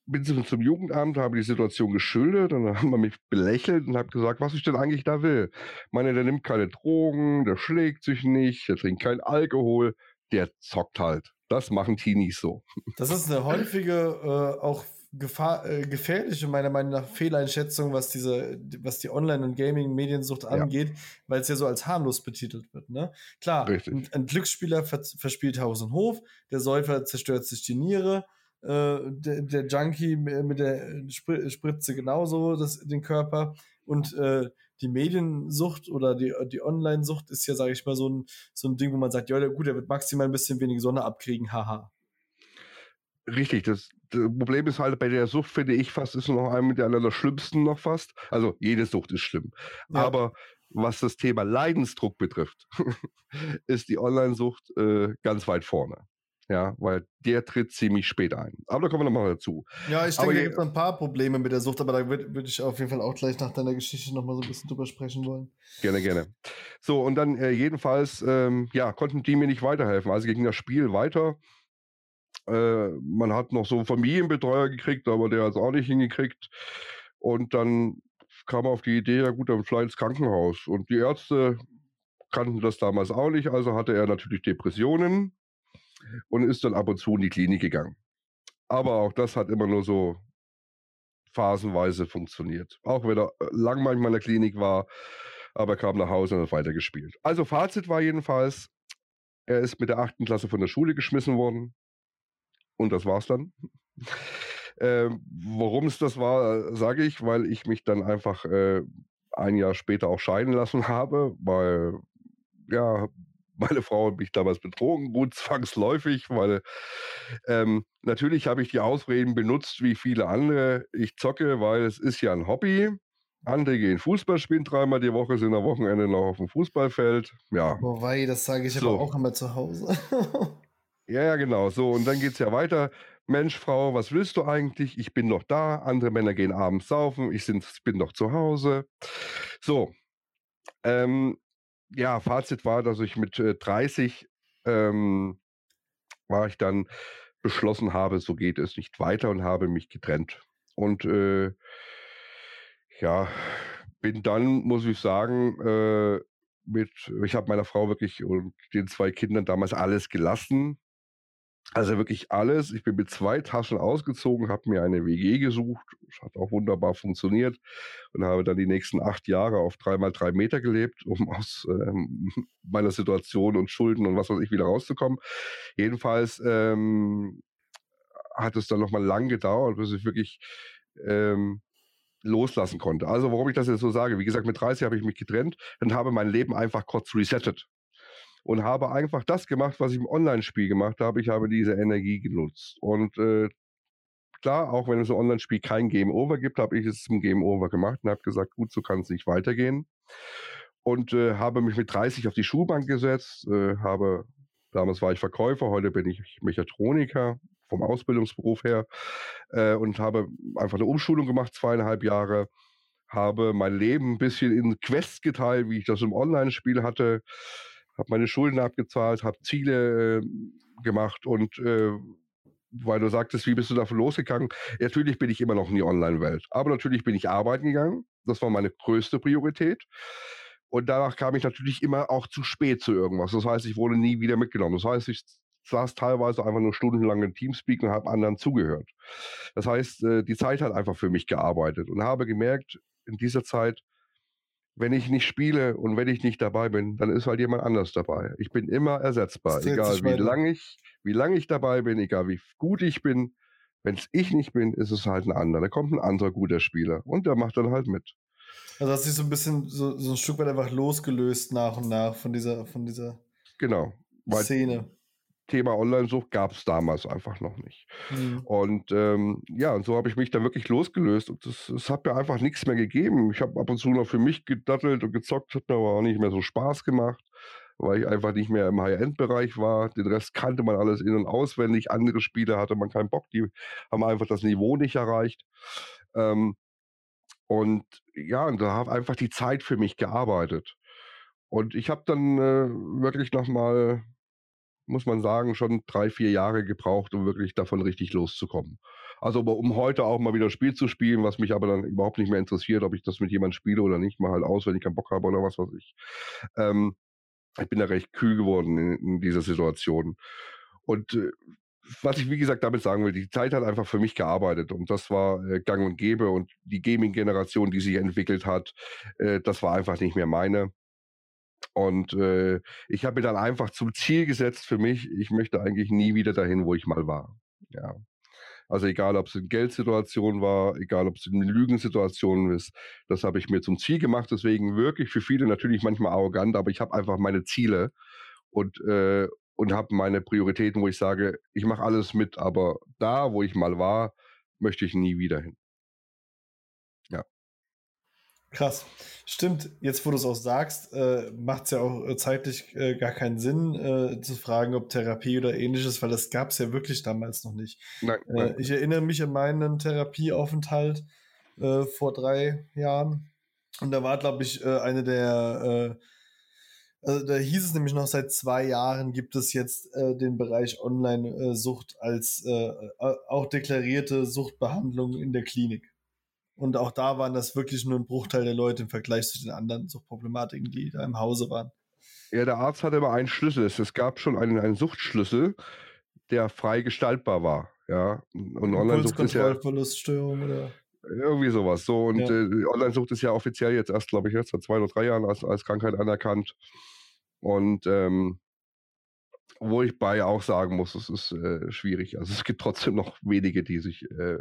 bin zum Jugendamt, habe die Situation geschildert und dann haben wir mich belächelt und habe gesagt, was ich denn eigentlich da will. Ich meine, der nimmt keine Drogen, der schlägt sich nicht, der trinkt keinen Alkohol, der zockt halt. Das machen Teenies so. Das ist eine häufige, äh, auch Gefahr, äh, gefährliche, meiner Meinung nach, Fehleinschätzung, was diese, was die Online- und Gaming-Mediensucht angeht, ja. weil es ja so als harmlos betitelt wird. Ne? Klar, ein, ein, Glücksspieler vers verspielt Haus und Hof, der Säufer zerstört sich die Niere, äh, der, der, Junkie mit der Spritze genauso das, den Körper. Und äh, die Mediensucht oder die, die Online-Sucht ist ja, sage ich mal, so ein, so ein Ding, wo man sagt, ja, gut, der wird maximal ein bisschen weniger Sonne abkriegen, haha. Richtig, das, das, Problem ist halt bei der Sucht, finde ich fast, ist noch eine der allerschlimmsten noch fast. Also jede Sucht ist schlimm. Ja. Aber was das Thema Leidensdruck betrifft, ist die Online-Sucht äh, ganz weit vorne. Ja, weil der tritt ziemlich spät ein. Aber da kommen wir nochmal dazu. Ja, ich denke, da gibt es ein paar Probleme mit der Sucht, aber da würde würd ich auf jeden Fall auch gleich nach deiner Geschichte nochmal so ein bisschen drüber sprechen wollen. Gerne, gerne. So, und dann äh, jedenfalls, ähm, ja, konnten die mir nicht weiterhelfen. Also ging das Spiel weiter. Äh, man hat noch so einen Familienbetreuer gekriegt, aber der hat es auch nicht hingekriegt. Und dann kam auf die Idee, ja gut, dann vielleicht ins Krankenhaus. Und die Ärzte kannten das damals auch nicht, also hatte er natürlich Depressionen und ist dann ab und zu in die Klinik gegangen. Aber auch das hat immer nur so phasenweise funktioniert. Auch wenn er äh, lang manchmal in der Klinik war, aber er kam nach Hause und hat weitergespielt. Also Fazit war jedenfalls, er ist mit der achten Klasse von der Schule geschmissen worden. Und das war's dann. Ähm, Warum es das war, sage ich, weil ich mich dann einfach äh, ein Jahr später auch scheiden lassen habe, weil ja, meine Frau hat mich damals betrogen, gut zwangsläufig, weil ähm, natürlich habe ich die Ausreden benutzt wie viele andere. Ich zocke, weil es ist ja ein Hobby. Andere gehen Fußball spielen dreimal die Woche, sind am Wochenende noch auf dem Fußballfeld. Ja. Wobei, das sage ich so. aber auch immer zu Hause. ja, ja, genau. So, und dann geht es ja weiter. Mensch, Frau, was willst du eigentlich? Ich bin noch da. Andere Männer gehen abends saufen. Ich bin noch zu Hause. So. Ähm, ja, Fazit war, dass ich mit äh, 30 ähm, war ich dann beschlossen habe, so geht es nicht weiter und habe mich getrennt. Und äh, ja, bin dann, muss ich sagen, äh, mit, ich habe meiner Frau wirklich und den zwei Kindern damals alles gelassen. Also wirklich alles. Ich bin mit zwei Taschen ausgezogen, habe mir eine WG gesucht. Das hat auch wunderbar funktioniert und habe dann die nächsten acht Jahre auf dreimal drei Meter gelebt, um aus ähm, meiner Situation und Schulden und was weiß ich wieder rauszukommen. Jedenfalls ähm, hat es dann nochmal lang gedauert, bis ich wirklich ähm, loslassen konnte. Also warum ich das jetzt so sage, wie gesagt, mit 30 habe ich mich getrennt und habe mein Leben einfach kurz resettet und habe einfach das gemacht, was ich im Online-Spiel gemacht habe. Ich habe diese Energie genutzt. Und äh, klar, auch wenn es im Online-Spiel kein Game Over gibt, habe ich es zum Game Over gemacht und habe gesagt, gut, so kann es nicht weitergehen. Und äh, habe mich mit 30 auf die Schulbank gesetzt, äh, habe, damals war ich Verkäufer, heute bin ich Mechatroniker vom Ausbildungsberuf her äh, und habe einfach eine Umschulung gemacht, zweieinhalb Jahre habe mein Leben ein bisschen in Quests geteilt, wie ich das im Online-Spiel hatte, habe meine Schulden abgezahlt, habe Ziele äh, gemacht und äh, weil du sagtest, wie bist du davon losgegangen? Natürlich bin ich immer noch in die Online-Welt. Aber natürlich bin ich arbeiten gegangen. Das war meine größte Priorität. Und danach kam ich natürlich immer auch zu spät zu irgendwas. Das heißt, ich wurde nie wieder mitgenommen. Das heißt, ich saß teilweise einfach nur stundenlang in Teamspeak und habe anderen zugehört. Das heißt, äh, die Zeit hat einfach für mich gearbeitet und habe gemerkt, in dieser Zeit, wenn ich nicht spiele und wenn ich nicht dabei bin, dann ist halt jemand anders dabei. Ich bin immer ersetzbar. Egal wie lange ich, wie lange ich dabei bin, egal wie gut ich bin, Wenn es ich nicht bin, ist es halt ein anderer. Da kommt ein anderer guter Spieler und der macht dann halt mit. Also hast du dich so ein bisschen, so, so ein Stück weit einfach losgelöst nach und nach von dieser, von dieser genau, Szene. Thema Online-Sucht gab es damals einfach noch nicht. Mhm. Und ähm, ja, und so habe ich mich da wirklich losgelöst. Und das hat mir einfach nichts mehr gegeben. Ich habe ab und zu noch für mich gedattelt und gezockt, hat mir aber auch nicht mehr so Spaß gemacht, weil ich einfach nicht mehr im High-End-Bereich war. Den Rest kannte man alles in- und auswendig. Andere Spiele hatte man keinen Bock, die haben einfach das Niveau nicht erreicht. Ähm, und ja, und da hat einfach die Zeit für mich gearbeitet. Und ich habe dann äh, wirklich nochmal muss man sagen, schon drei, vier Jahre gebraucht, um wirklich davon richtig loszukommen. Also um heute auch mal wieder Spiel zu spielen, was mich aber dann überhaupt nicht mehr interessiert, ob ich das mit jemandem spiele oder nicht, mal halt aus, wenn ich keinen Bock habe oder was weiß ich. Ähm, ich bin da recht kühl geworden in, in dieser Situation. Und äh, was ich, wie gesagt, damit sagen will, die Zeit hat einfach für mich gearbeitet und das war äh, gang und gäbe und die Gaming-Generation, die sich entwickelt hat, äh, das war einfach nicht mehr meine. Und äh, ich habe mir dann einfach zum Ziel gesetzt für mich, ich möchte eigentlich nie wieder dahin, wo ich mal war. Ja. Also egal, ob es in Geldsituationen war, egal, ob es in Lügensituationen ist, das habe ich mir zum Ziel gemacht. Deswegen wirklich für viele natürlich manchmal arrogant, aber ich habe einfach meine Ziele und, äh, und habe meine Prioritäten, wo ich sage, ich mache alles mit, aber da, wo ich mal war, möchte ich nie wieder hin. Krass. Stimmt, jetzt wo du es auch sagst, äh, macht es ja auch äh, zeitlich äh, gar keinen Sinn äh, zu fragen, ob Therapie oder ähnliches, weil das gab es ja wirklich damals noch nicht. Nein, äh, nein. ich erinnere mich an meinen Therapieaufenthalt äh, vor drei Jahren und da war, glaube ich, eine der, also da hieß es nämlich noch, seit zwei Jahren gibt es jetzt den Bereich Online-Sucht als auch deklarierte Suchtbehandlung in der Klinik. Und auch da waren das wirklich nur ein Bruchteil der Leute im Vergleich zu den anderen Suchtproblematiken, die da im Hause waren. Ja, der Arzt hatte immer einen Schlüssel. Es gab schon einen, einen Suchtschlüssel, der frei gestaltbar war. Ja, und Online-Sucht ist ja. Verluststörung oder? Irgendwie sowas. So, und ja. äh, Online-Sucht ist ja offiziell jetzt erst, glaube ich, jetzt seit zwei oder drei Jahren als, als Krankheit anerkannt. Und ähm, wo ich bei auch sagen muss, es ist äh, schwierig. Also es gibt trotzdem noch wenige, die sich, äh,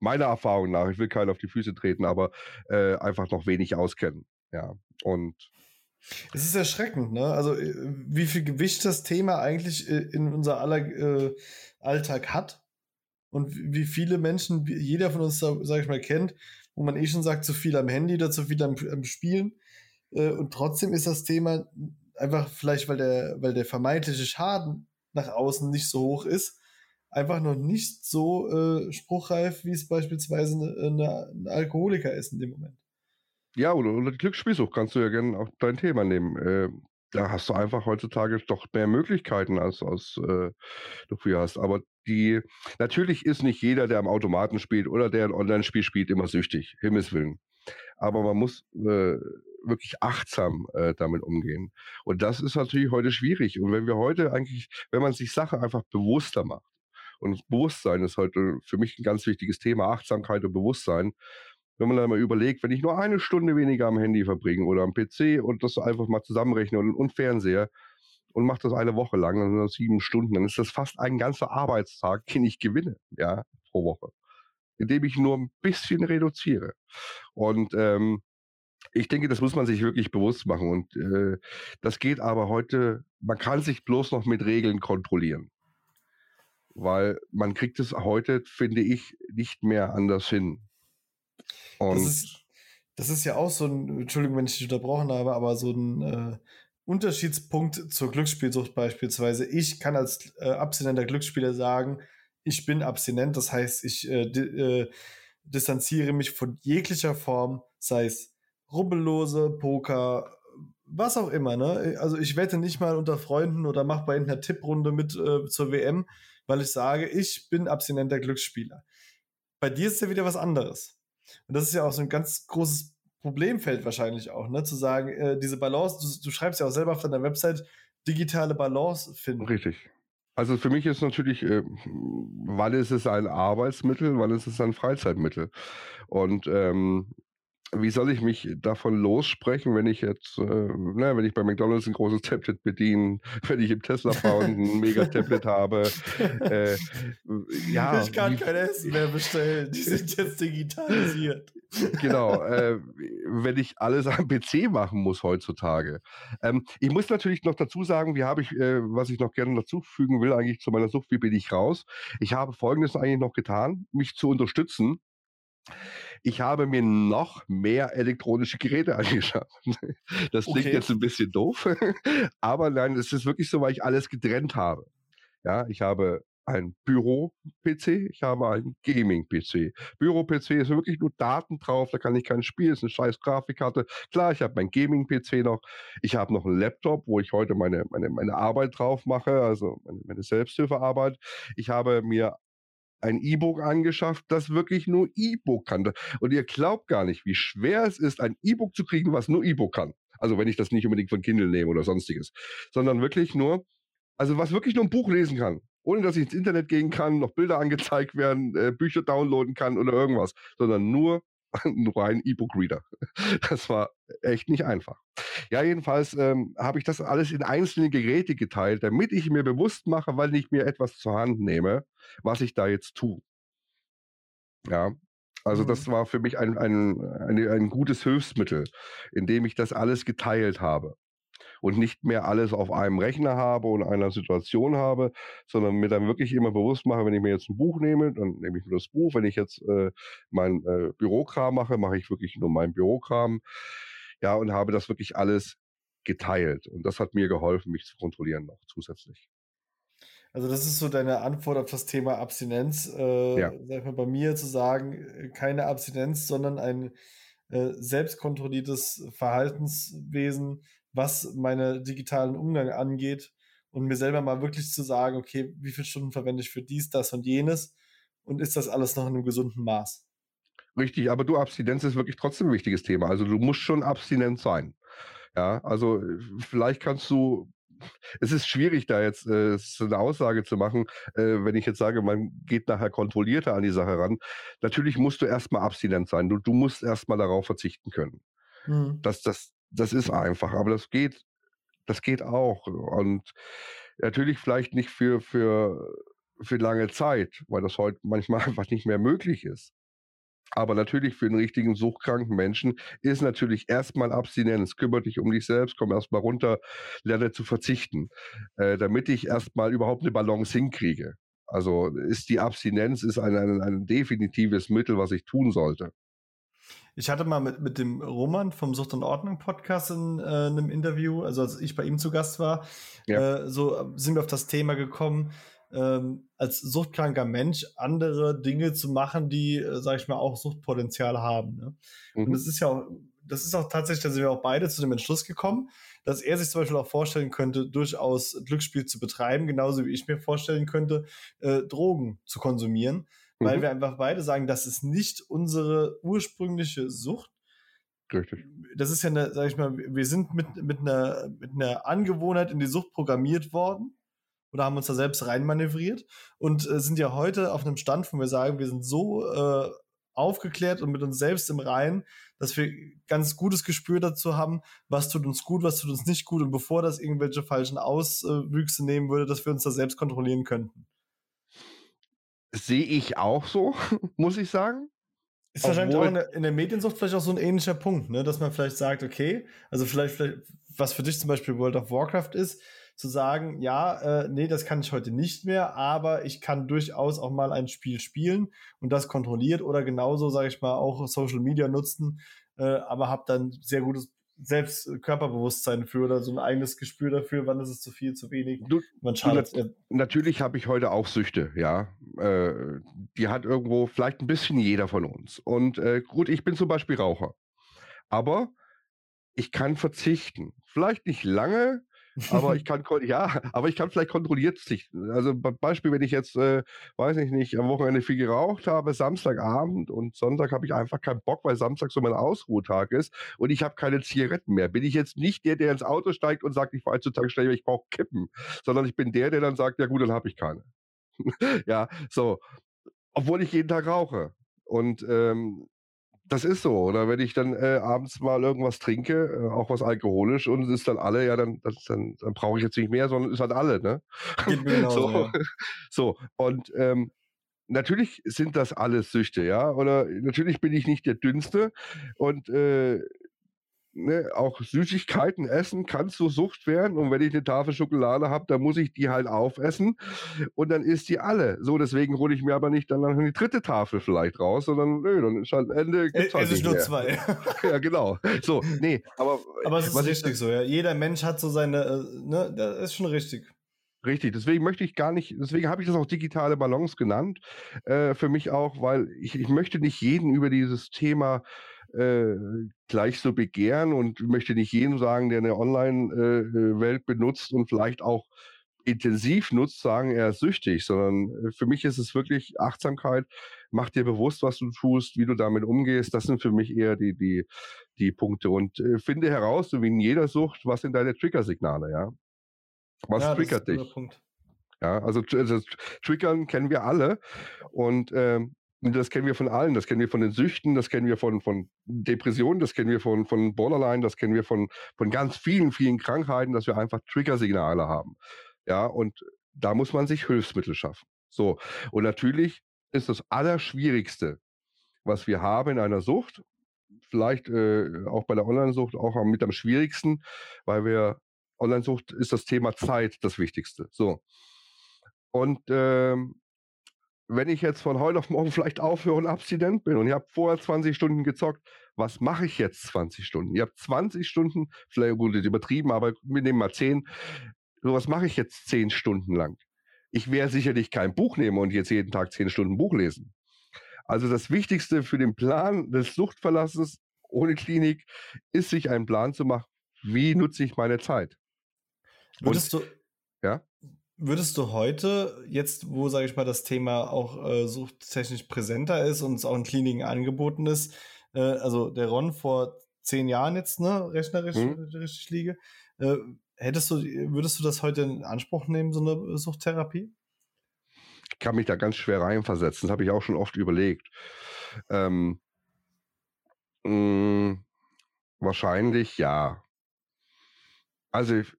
meiner Erfahrung nach, ich will keinen auf die Füße treten, aber äh, einfach noch wenig auskennen. Ja, und es ist erschreckend, ne? Also äh, wie viel Gewicht das Thema eigentlich äh, in unser aller äh, Alltag hat und wie viele Menschen jeder von uns, sag ich mal, kennt, wo man eh schon sagt, zu viel am Handy oder zu viel am, am Spielen. und trotzdem ist das Thema einfach vielleicht, weil der, weil der vermeintliche Schaden nach außen nicht so hoch ist, einfach noch nicht so äh, spruchreif, wie es beispielsweise ein Alkoholiker ist in dem Moment. Ja, oder, oder die Glücksspielsucht kannst du ja gerne auch dein Thema nehmen. Äh, da hast du einfach heutzutage doch mehr Möglichkeiten, als, als äh, du früher hast. Aber die, natürlich ist nicht jeder, der am Automaten spielt oder der ein Online-Spiel spielt, immer süchtig. Himmels Willen. Aber man muss äh, wirklich achtsam äh, damit umgehen. Und das ist natürlich heute schwierig. Und wenn wir heute eigentlich, wenn man sich Sachen einfach bewusster macht, und Bewusstsein ist heute für mich ein ganz wichtiges Thema, Achtsamkeit und Bewusstsein. Wenn man dann mal überlegt, wenn ich nur eine Stunde weniger am Handy verbringe oder am PC und das einfach mal zusammenrechne und, und Fernseher und mache das eine Woche lang, dann sind das sieben Stunden, dann ist das fast ein ganzer Arbeitstag, den ich gewinne, ja, pro Woche. Indem ich nur ein bisschen reduziere. Und ähm, ich denke, das muss man sich wirklich bewusst machen. Und äh, das geht aber heute, man kann sich bloß noch mit Regeln kontrollieren. Weil man kriegt es heute, finde ich, nicht mehr anders hin. Und das ist, das ist ja auch so ein, Entschuldigung, wenn ich dich unterbrochen habe, aber so ein äh, Unterschiedspunkt zur Glücksspielsucht beispielsweise. Ich kann als äh, abstinenter Glücksspieler sagen, ich bin abstinent, das heißt, ich äh, äh, distanziere mich von jeglicher Form, sei es Rubbellose, Poker, was auch immer, ne? Also ich wette nicht mal unter Freunden oder mach bei einer Tipprunde mit äh, zur WM, weil ich sage, ich bin abstinenter Glücksspieler. Bei dir ist ja wieder was anderes. Und das ist ja auch so ein ganz großes Problemfeld wahrscheinlich auch, ne? Zu sagen, äh, diese Balance, du, du, schreibst ja auch selber auf deiner Website, digitale Balance finden. Richtig. Also für mich ist natürlich, äh, wann ist es ein Arbeitsmittel, wann ist es ein Freizeitmittel? Und ähm, wie soll ich mich davon lossprechen, wenn ich jetzt, äh, na, wenn ich bei McDonalds ein großes Tablet bediene, wenn ich im Tesla Found ein Mega-Tablet habe. Äh, ja, ich kann kein Essen mehr bestellen. Die sind jetzt digitalisiert. Genau, äh, wenn ich alles am PC machen muss heutzutage. Ähm, ich muss natürlich noch dazu sagen, wie habe ich, äh, was ich noch gerne dazufügen will, eigentlich zu meiner Sucht, wie bin ich raus? Ich habe Folgendes eigentlich noch getan, mich zu unterstützen. Ich habe mir noch mehr elektronische Geräte angeschafft. Das klingt Okay. jetzt ein bisschen doof, aber nein, es ist wirklich so, weil ich alles getrennt habe. Ja, ich habe ein Büro-PC, ich habe einen Gaming-PC. Büro-PC ist wirklich nur Daten drauf, da kann ich kein Spiel, ist eine scheiß Grafikkarte. Klar, ich habe mein Gaming-PC noch, ich habe noch einen Laptop, wo ich heute meine, meine, meine Arbeit drauf mache, also meine, meine Selbsthilfearbeit. Ich habe mir ein E-Book angeschafft, das wirklich nur E-Book kann. Und ihr glaubt gar nicht, wie schwer es ist, ein E-Book zu kriegen, was nur E-Book kann. Also wenn ich das nicht unbedingt von Kindle nehme oder sonstiges, sondern wirklich nur, also was wirklich nur ein Buch lesen kann, ohne dass ich ins Internet gehen kann, noch Bilder angezeigt werden, äh, Bücher downloaden kann oder irgendwas, sondern nur nur ein E-Book-Reader. Das war echt nicht einfach. Ja, jedenfalls ähm, habe ich das alles in einzelne Geräte geteilt, damit ich mir bewusst mache, weil ich mir etwas zur Hand nehme, was ich da jetzt tue. Ja, also Mhm. das war für mich ein, ein, eine, ein gutes Hilfsmittel, indem ich das alles geteilt habe und nicht mehr alles auf einem Rechner habe und einer Situation habe, sondern mir dann wirklich immer bewusst mache, wenn ich mir jetzt ein Buch nehme, dann nehme ich nur das Buch. Wenn ich jetzt äh, mein äh, Bürokram mache, mache ich wirklich nur meinen Bürokram. Ja, und habe das wirklich alles geteilt. Und das hat mir geholfen, mich zu kontrollieren noch zusätzlich. Also das ist so deine Antwort auf das Thema Abstinenz, äh, Ja. sag mal, bei mir zu sagen, äh, keine Abstinenz, sondern ein äh, selbstkontrolliertes Verhaltenswesen, was meine digitalen Umgang angeht und mir selber mal wirklich zu sagen, okay, wie viele Stunden verwende ich für dies, das und jenes und ist das alles noch in einem gesunden Maß? Richtig, aber du, Abstinenz ist wirklich trotzdem ein wichtiges Thema. Also du musst schon abstinent sein. Ja, also äh, vielleicht kannst du, es ist schwierig, da jetzt äh, so eine Aussage zu machen, äh, wenn ich jetzt sage, man geht nachher kontrollierter an die Sache ran. Natürlich musst du erstmal abstinent sein. Du, du musst erstmal darauf verzichten können. Mhm. Das, das, das ist einfach, aber das geht, das geht auch. Und natürlich vielleicht nicht für, für, für lange Zeit, weil das heute manchmal einfach nicht mehr möglich ist. Aber natürlich für einen richtigen suchtkranken Menschen ist natürlich erstmal Abstinenz. Kümmere dich um dich selbst, komm erstmal runter, lerne zu verzichten, äh, damit ich erstmal überhaupt eine Balance hinkriege. Also ist die Abstinenz ist ein, ein, ein definitives Mittel, was ich tun sollte. Ich hatte mal mit, mit dem Roman vom Sucht und Ordnung Podcast in äh, einem Interview, also als ich bei ihm zu Gast war, Ja. äh, so äh, sind wir auf das Thema gekommen, ähm, als suchtkranker Mensch andere Dinge zu machen, die, äh, sag ich mal, auch Suchtpotenzial haben. Ne? Und Mhm. das ist ja auch, das ist auch tatsächlich, da sind wir auch beide zu dem Entschluss gekommen, dass er sich zum Beispiel auch vorstellen könnte, durchaus Glücksspiel zu betreiben, genauso wie ich mir vorstellen könnte, äh, Drogen zu konsumieren, weil Mhm. wir einfach beide sagen, das ist nicht unsere ursprüngliche Sucht. Richtig. Das ist ja, eine, sag ich mal, wir sind mit, mit, einer, mit einer Angewohnheit in die Sucht programmiert worden oder haben uns da selbst reinmanövriert und äh, sind ja heute auf einem Stand, wo wir sagen, wir sind so äh, aufgeklärt und mit uns selbst im Reinen, dass wir ganz gutes Gespür dazu haben, was tut uns gut, was tut uns nicht gut und bevor das irgendwelche falschen Auswüchse nehmen würde, dass wir uns da selbst kontrollieren könnten. Sehe ich auch so, muss ich sagen. Ist wahrscheinlich auch Obwohl- in der, in der Mediensucht vielleicht auch so ein ähnlicher Punkt, ne? dass man vielleicht sagt, okay, also vielleicht, vielleicht, was für dich zum Beispiel World of Warcraft ist, zu sagen, ja, äh, nee, das kann ich heute nicht mehr, aber ich kann durchaus auch mal ein Spiel spielen und das kontrolliert oder genauso, sage ich mal, auch Social Media nutzen, äh, aber habe dann sehr gutes selbst äh, Körperbewusstsein für oder so ein eigenes Gespür dafür, wann ist es zu viel, zu wenig, Du, man schadet. Äh, Natürlich habe ich heute auch Süchte, ja. Äh, die hat irgendwo vielleicht ein bisschen jeder von uns. Und äh, gut, ich bin zum Beispiel Raucher. Aber ich kann verzichten. Vielleicht nicht lange, aber ich kann ja, aber ich kann vielleicht kontrolliert verzichten. Also be- Beispiel, wenn ich jetzt, äh, weiß ich nicht, am Wochenende viel geraucht habe, Samstagabend und Sonntag habe ich einfach keinen Bock, weil Samstag so mein Ausruhtag ist und ich habe keine Zigaretten mehr. Bin ich jetzt nicht der, der ins Auto steigt und sagt, ich fahre zur Tankstelle, ich brauche Kippen, sondern ich bin der, der dann sagt, ja gut, dann habe ich keine. ja, so. Obwohl ich jeden Tag rauche. Und ähm, das ist so. Oder wenn ich dann äh, abends mal irgendwas trinke, äh, auch was alkoholisch, und es ist dann alle, ja, dann, das, dann, dann brauche ich jetzt nicht mehr, sondern es ist halt alle, ne? Genauso, so. ja. so, und ähm, natürlich sind das alles Süchte, ja. Oder natürlich bin ich nicht der Dünnste und äh, ne, auch Süßigkeiten essen kann zur Sucht werden. Und wenn ich eine Tafel Schokolade habe, dann muss ich die halt aufessen und dann isst die alle. So, deswegen hole ich mir aber nicht dann noch die dritte Tafel vielleicht raus, sondern nö, dann ist halt Ende. Gibt's halt Es ist nur mehr. zwei. Ja, genau. So, nee, aber, Aber es ist was ich- richtig so, ja. Jeder Mensch hat so seine, äh, ne, das ist schon richtig. Richtig, deswegen möchte ich gar nicht, deswegen habe ich das auch digitale Balance genannt, äh, für mich auch, weil ich, ich möchte nicht jeden über dieses Thema äh, gleich so begehren und möchte nicht jedem sagen, der eine Online-Welt benutzt und vielleicht auch intensiv nutzt, sagen, er ist süchtig, sondern äh, für mich ist es wirklich Achtsamkeit, mach dir bewusst, was du tust, wie du damit umgehst, das sind für mich eher die, die, die Punkte. Und äh, finde heraus, so wie in jeder Sucht, was sind deine Triggersignale, ja? Was ja, das triggert dich? Ja, also, tr- also tr- Triggern kennen wir alle. Und ähm, das kennen wir von allen. Das kennen wir von den Süchten, das kennen wir von, von Depressionen, das kennen wir von, von Borderline, das kennen wir von, von ganz vielen, vielen Krankheiten, dass wir einfach Triggersignale haben. Ja, und da muss man sich Hilfsmittel schaffen. So, und natürlich ist das Allerschwierigste, was wir haben in einer Sucht, vielleicht äh, auch bei der Online-Sucht auch mit am schwierigsten, weil wir Online-Sucht ist das Thema Zeit das Wichtigste. So. Und ähm, wenn ich jetzt von heute auf morgen vielleicht aufhöre und abstinent bin und ich habe vorher 20 Stunden gezockt, was mache ich jetzt 20 Stunden? Ihr habt 20 Stunden, vielleicht gut übertrieben, aber wir nehmen mal 10. So, was mache ich jetzt 10 Stunden lang? Ich werde sicherlich kein Buch nehmen und jetzt jeden Tag 10 Stunden Buch lesen. Also das Wichtigste für den Plan des Suchtverlasses ohne Klinik ist, sich einen Plan zu machen, wie nutze ich meine Zeit. Würdest du, ja? Würdest du heute, jetzt wo, sage ich mal, das Thema auch äh, suchttechnisch präsenter ist und es auch in Kliniken angeboten ist, äh, also der Ron vor zehn Jahren jetzt, ne, rechnerisch Mhm. richtig liege, äh, hättest du, würdest du das heute in Anspruch nehmen, so eine Suchttherapie? Ich kann mich da ganz schwer reinversetzen. Das habe ich auch schon oft überlegt. Ähm, mh, wahrscheinlich ja. Also ich,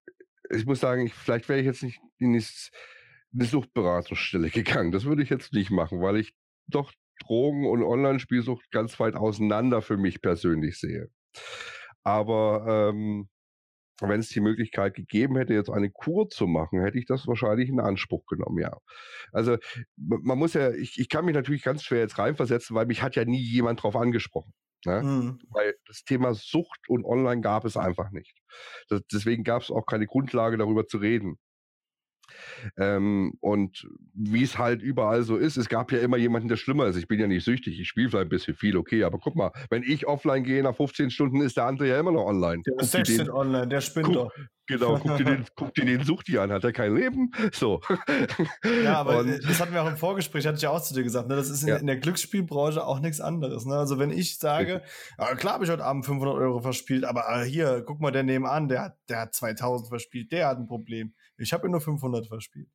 ich muss sagen, ich, vielleicht wäre ich jetzt nicht in eine Suchtberatungsstelle gegangen. Das würde ich jetzt nicht machen, weil ich doch Drogen- und Online-Spielsucht ganz weit auseinander für mich persönlich sehe. Aber ähm, wenn es die Möglichkeit gegeben hätte, jetzt eine Kur zu machen, hätte ich das wahrscheinlich in Anspruch genommen, ja. Also man muss ja, ich, ich kann mich natürlich ganz schwer jetzt reinversetzen, weil mich hat ja nie jemand drauf angesprochen. Ne? Mhm. Weil das Thema Sucht und Online gab es einfach nicht. Das, deswegen gab es auch keine Grundlage, darüber zu reden. Ähm, und wie es halt überall so ist, es gab ja immer jemanden, der schlimmer ist. Ich bin ja nicht süchtig, ich spiele vielleicht ein bisschen viel, okay, aber guck mal, wenn ich offline gehe nach 15 Stunden, ist der andere ja immer noch online. Der ist dir 16 den, online, der spinnt guck, doch. genau, guck dir den, guck dir den Suchti an, hat er kein Leben? So. Ja, aber Und- äh, das hatten wir auch im Vorgespräch, hatte ich ja auch zu dir gesagt, ne? das ist in, Ja. in der Glücksspielbranche auch nichts anderes. Ne? Also wenn ich sage, ja, klar habe ich heute Abend 500 Euro verspielt, aber äh, hier, guck mal, der nebenan, der hat, der hat 2000 verspielt, der hat ein Problem. Ich habe nur 500 verspielt.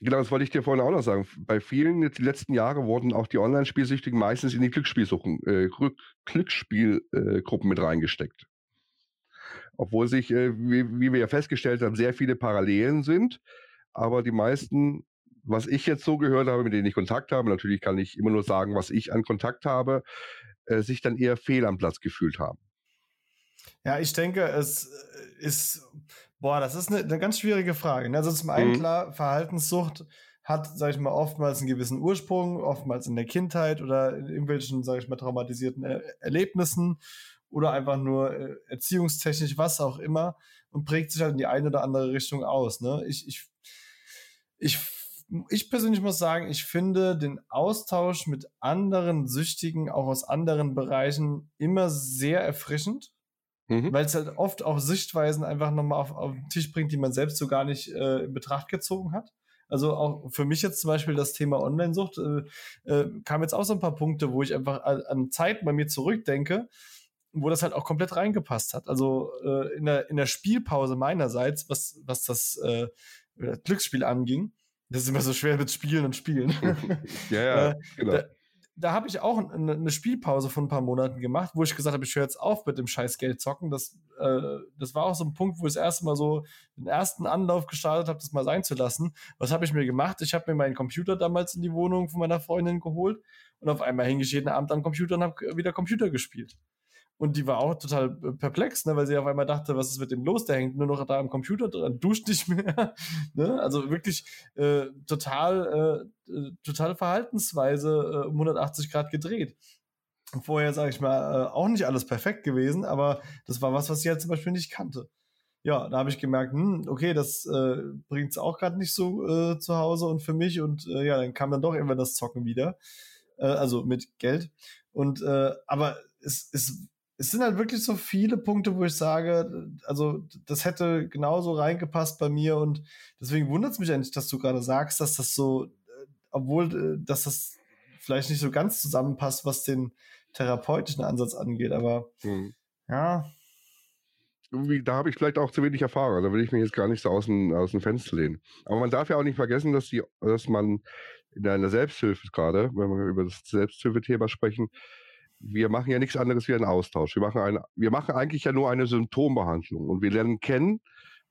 Genau, das wollte ich dir vorhin auch noch sagen. Bei vielen jetzt die letzten Jahre wurden auch die Online-Spielsüchtigen meistens in die Glücksspielsuchen, äh, Glück- Glücksspielgruppen mit reingesteckt. Obwohl sich, äh, wie, wie wir ja festgestellt haben, sehr viele Parallelen sind. Aber die meisten, was ich jetzt so gehört habe, mit denen ich Kontakt habe, natürlich kann ich immer nur sagen, was ich an Kontakt habe, äh, sich dann eher fehl am Platz gefühlt haben. Ja, ich denke, es äh, ist, boah, das ist eine, eine ganz schwierige Frage. ne? Also zum einen Mhm. klar, Verhaltenssucht hat, sag ich mal, oftmals einen gewissen Ursprung, oftmals in der Kindheit oder in irgendwelchen, sag ich mal, traumatisierten er Erlebnissen oder einfach nur äh, erziehungstechnisch, was auch immer und prägt sich halt in die eine oder andere Richtung aus. Ne? Ich, ich, ich, ich persönlich muss sagen, ich finde den Austausch mit anderen Süchtigen, auch aus anderen Bereichen, immer sehr erfrischend Mhm. weil es halt oft auch Sichtweisen einfach nochmal auf, auf den Tisch bringt, die man selbst so gar nicht äh, in Betracht gezogen hat. Also auch für mich jetzt zum Beispiel das Thema Online-Sucht äh, äh, kam jetzt auch so ein paar Punkte, wo ich einfach an, an Zeiten bei mir zurückdenke, wo das halt auch komplett reingepasst hat. Also äh, in, der, in der Spielpause meinerseits, was, was das äh, Glücksspiel anging, das ist immer so schwer mit Spielen und Spielen. Ja, ja, Äh, genau. da, da habe ich auch eine, eine Spielpause von ein paar Monaten gemacht, wo ich gesagt habe, ich höre jetzt auf mit dem scheiß Geld zocken. Das, äh, das war auch so ein Punkt, wo ich das erste Mal so den ersten Anlauf gestartet habe, das mal sein zu lassen. Was habe ich mir gemacht? Ich habe mir meinen Computer damals in die Wohnung von meiner Freundin geholt und auf einmal hing ich jeden Abend am Computer und habe wieder Computer gespielt. Und die war auch total äh, perplex, ne, weil sie auf einmal dachte, was ist mit dem los? Der hängt nur noch da am Computer dran, duscht nicht mehr. ne? Also wirklich äh, total, äh, äh totale Verhaltensweise äh, um 180 Grad gedreht. Vorher, sage ich mal, äh, auch nicht alles perfekt gewesen, aber das war was, was sie halt zum Beispiel nicht kannte. Ja, da habe ich gemerkt, hm, okay, das äh, bringt es auch gerade nicht so äh, zu Hause und für mich. Und äh, ja, dann kam dann doch irgendwann das Zocken wieder. Äh, also mit Geld. Und äh, aber es, es es sind halt wirklich so viele Punkte, wo ich sage, also das hätte genauso reingepasst bei mir und deswegen wundert es mich eigentlich, dass du gerade sagst, dass das so, äh, obwohl, äh, dass das vielleicht nicht so ganz zusammenpasst, was den therapeutischen Ansatz angeht, aber hm. ja. Da habe ich vielleicht auch zu wenig Erfahrung, da will ich mich jetzt gar nicht so aus dem, aus dem Fenster lehnen. Aber man darf ja auch nicht vergessen, dass, die, dass man in einer Selbsthilfe gerade, wenn wir über das Selbsthilfethema sprechen, wir machen ja nichts anderes wie einen Austausch. Wir machen, eine, wir machen eigentlich ja nur eine Symptombehandlung und wir lernen kennen,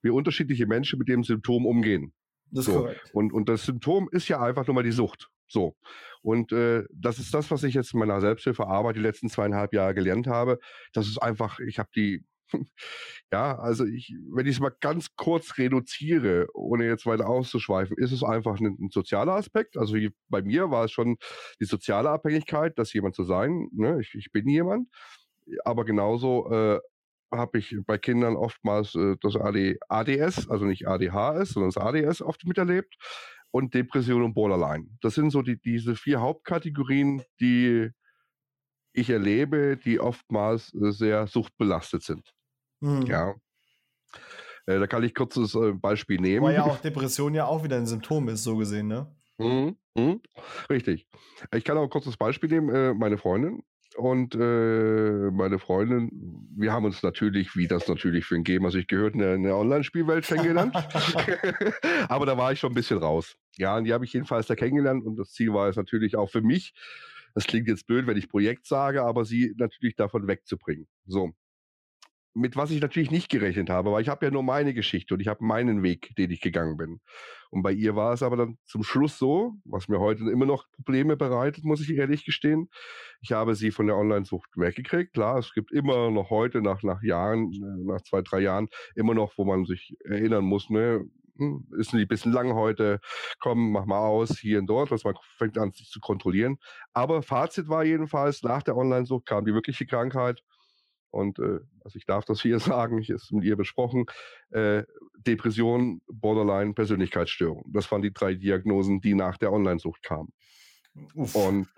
wie unterschiedliche Menschen mit dem Symptom umgehen. Das ist so. korrekt. Und, und das Symptom ist ja einfach nur mal die Sucht. So. Und äh, das ist das, was ich jetzt in meiner Selbsthilfearbeit die letzten zweieinhalb Jahre gelernt habe. Das ist einfach, ich habe die ja, also ich, wenn ich es mal ganz kurz reduziere, ohne jetzt weiter auszuschweifen, ist es einfach ein, ein sozialer Aspekt. Also wie, bei mir war es schon die soziale Abhängigkeit, das jemand zu sein. Ne? Ich, ich bin jemand. Aber genauso äh, habe ich bei Kindern oftmals äh, das AD, ADS, also nicht ADHS, sondern das ADS oft miterlebt. Und Depression und Borderline. Das sind so die, diese vier Hauptkategorien, die ich erlebe, die oftmals äh, sehr suchtbelastet sind. Mhm. Ja. Äh, da kann ich kurzes äh, Beispiel nehmen. Weil ja auch Depression ja auch wieder ein Symptom ist, so gesehen, ne? Mhm. Mhm. Richtig. Ich kann auch ein kurzes Beispiel nehmen. Äh, meine Freundin und äh, meine Freundin, wir haben uns natürlich, wie das natürlich für ein Gamer sich gehört, in der, der Online-Spielwelt kennengelernt. Aber da war ich schon ein bisschen raus. Ja, und die habe ich jedenfalls da kennengelernt und das Ziel war es natürlich auch für mich, das klingt jetzt blöd, wenn ich Projekt sage, aber sie natürlich davon wegzubringen. So mit was ich natürlich nicht gerechnet habe, weil ich habe ja nur meine Geschichte und ich habe meinen Weg, den ich gegangen bin. Und bei ihr war es aber dann zum Schluss so, was mir heute immer noch Probleme bereitet, muss ich ehrlich gestehen. Ich habe sie von der Online-Sucht weggekriegt. Klar, es gibt immer noch heute, nach, nach Jahren, äh, nach zwei, drei Jahren, immer noch, wo man sich erinnern muss, ne, hm, ist ein bisschen lang heute, komm, mach mal aus, hier und dort, was man fängt an, sich zu kontrollieren. Aber Fazit war jedenfalls, nach der Online-Sucht kam die wirkliche Krankheit und äh, also ich darf das hier sagen, ich ist mit ihr besprochen, äh, Depression, Borderline, Persönlichkeitsstörung. Das waren die drei Diagnosen, die nach der Online-Sucht kamen. Uff. Und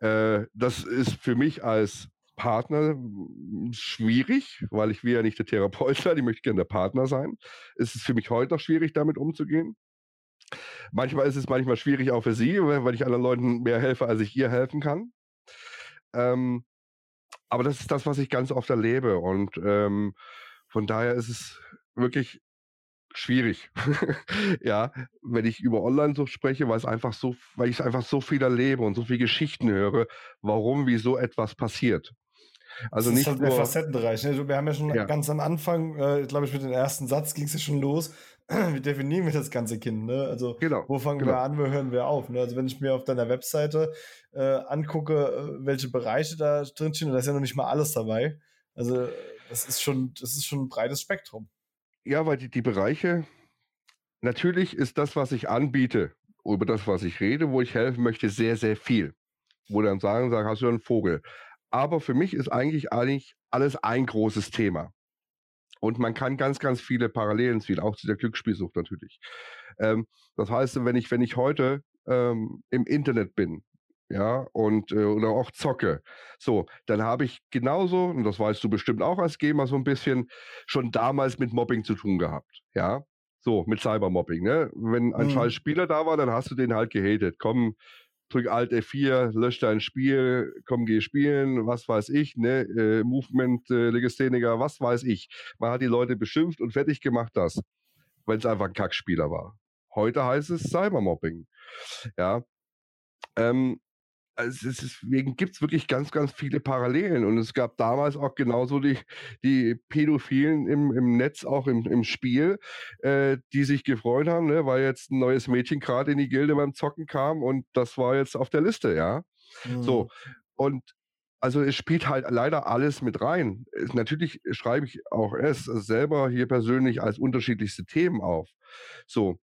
äh, das ist für mich als Partner hm, schwierig, weil ich will ja nicht der Therapeut sein, ich möchte gerne der Partner sein. Es ist für mich heute noch schwierig, damit umzugehen. Manchmal ist es manchmal schwierig auch für sie, weil ich anderen Leuten mehr helfe, als ich ihr helfen kann. Ähm, aber das ist das, was ich ganz oft erlebe. Und ähm, von daher ist es wirklich schwierig. ja, wenn ich über Online-Sucht spreche, weil es einfach so, weil ich einfach so viel erlebe und so viele Geschichten höre, warum, wie so etwas passiert. Also das nicht ist halt nur, facettenreich. Ne? Wir haben ja schon ja. ganz am Anfang, äh, glaube ich, mit dem ersten Satz ging es ja schon los. Wie definieren wir das ganze Kind? Ne? Also genau, wo fangen genau. wir an, wo hören wir auf? Ne? Also wenn ich mir auf deiner Webseite äh, angucke, äh, welche Bereiche da drin stehen, da ist ja noch nicht mal alles dabei. Also das ist schon, das ist schon ein breites Spektrum. Ja, weil die, die Bereiche, natürlich ist das, was ich anbiete, über das, was ich rede, wo ich helfen möchte, sehr, sehr viel. Wo dann sagen, sagen, hast du einen Vogel. Aber für mich ist eigentlich, eigentlich alles ein großes Thema. Und man kann ganz, ganz viele Parallelen ziehen, auch zu der Glücksspielsucht natürlich. Ähm, das heißt, wenn ich, wenn ich heute ähm, im Internet bin, ja, und äh, oder auch zocke, so, dann habe ich genauso, und das weißt du bestimmt auch als Gamer so ein bisschen, schon damals mit Mobbing zu tun gehabt, ja. So, mit Cybermobbing, ne? Wenn ein mhm. scheiß Spieler da war, dann hast du den halt gehatet. Komm, drück Alt F4, lösch dein Spiel, komm, geh spielen, was weiß ich, ne, äh, Movement, äh, Legastheniker, was weiß ich. Man hat die Leute beschimpft und fertig gemacht das, weil es einfach ein Kackspieler war. Heute heißt es Cybermobbing. Ja. Ähm, also deswegen gibt es wirklich ganz, ganz viele Parallelen. Und es gab damals auch genauso die, die Pädophilen im, im Netz, auch im, im Spiel, äh, die sich gefreut haben, ne, weil jetzt ein neues Mädchen gerade in die Gilde beim Zocken kam und das war jetzt auf der Liste, ja. Mhm. So. Und also es spielt halt leider alles mit rein. Natürlich schreibe ich auch es selber hier persönlich als unterschiedlichste Themen auf. So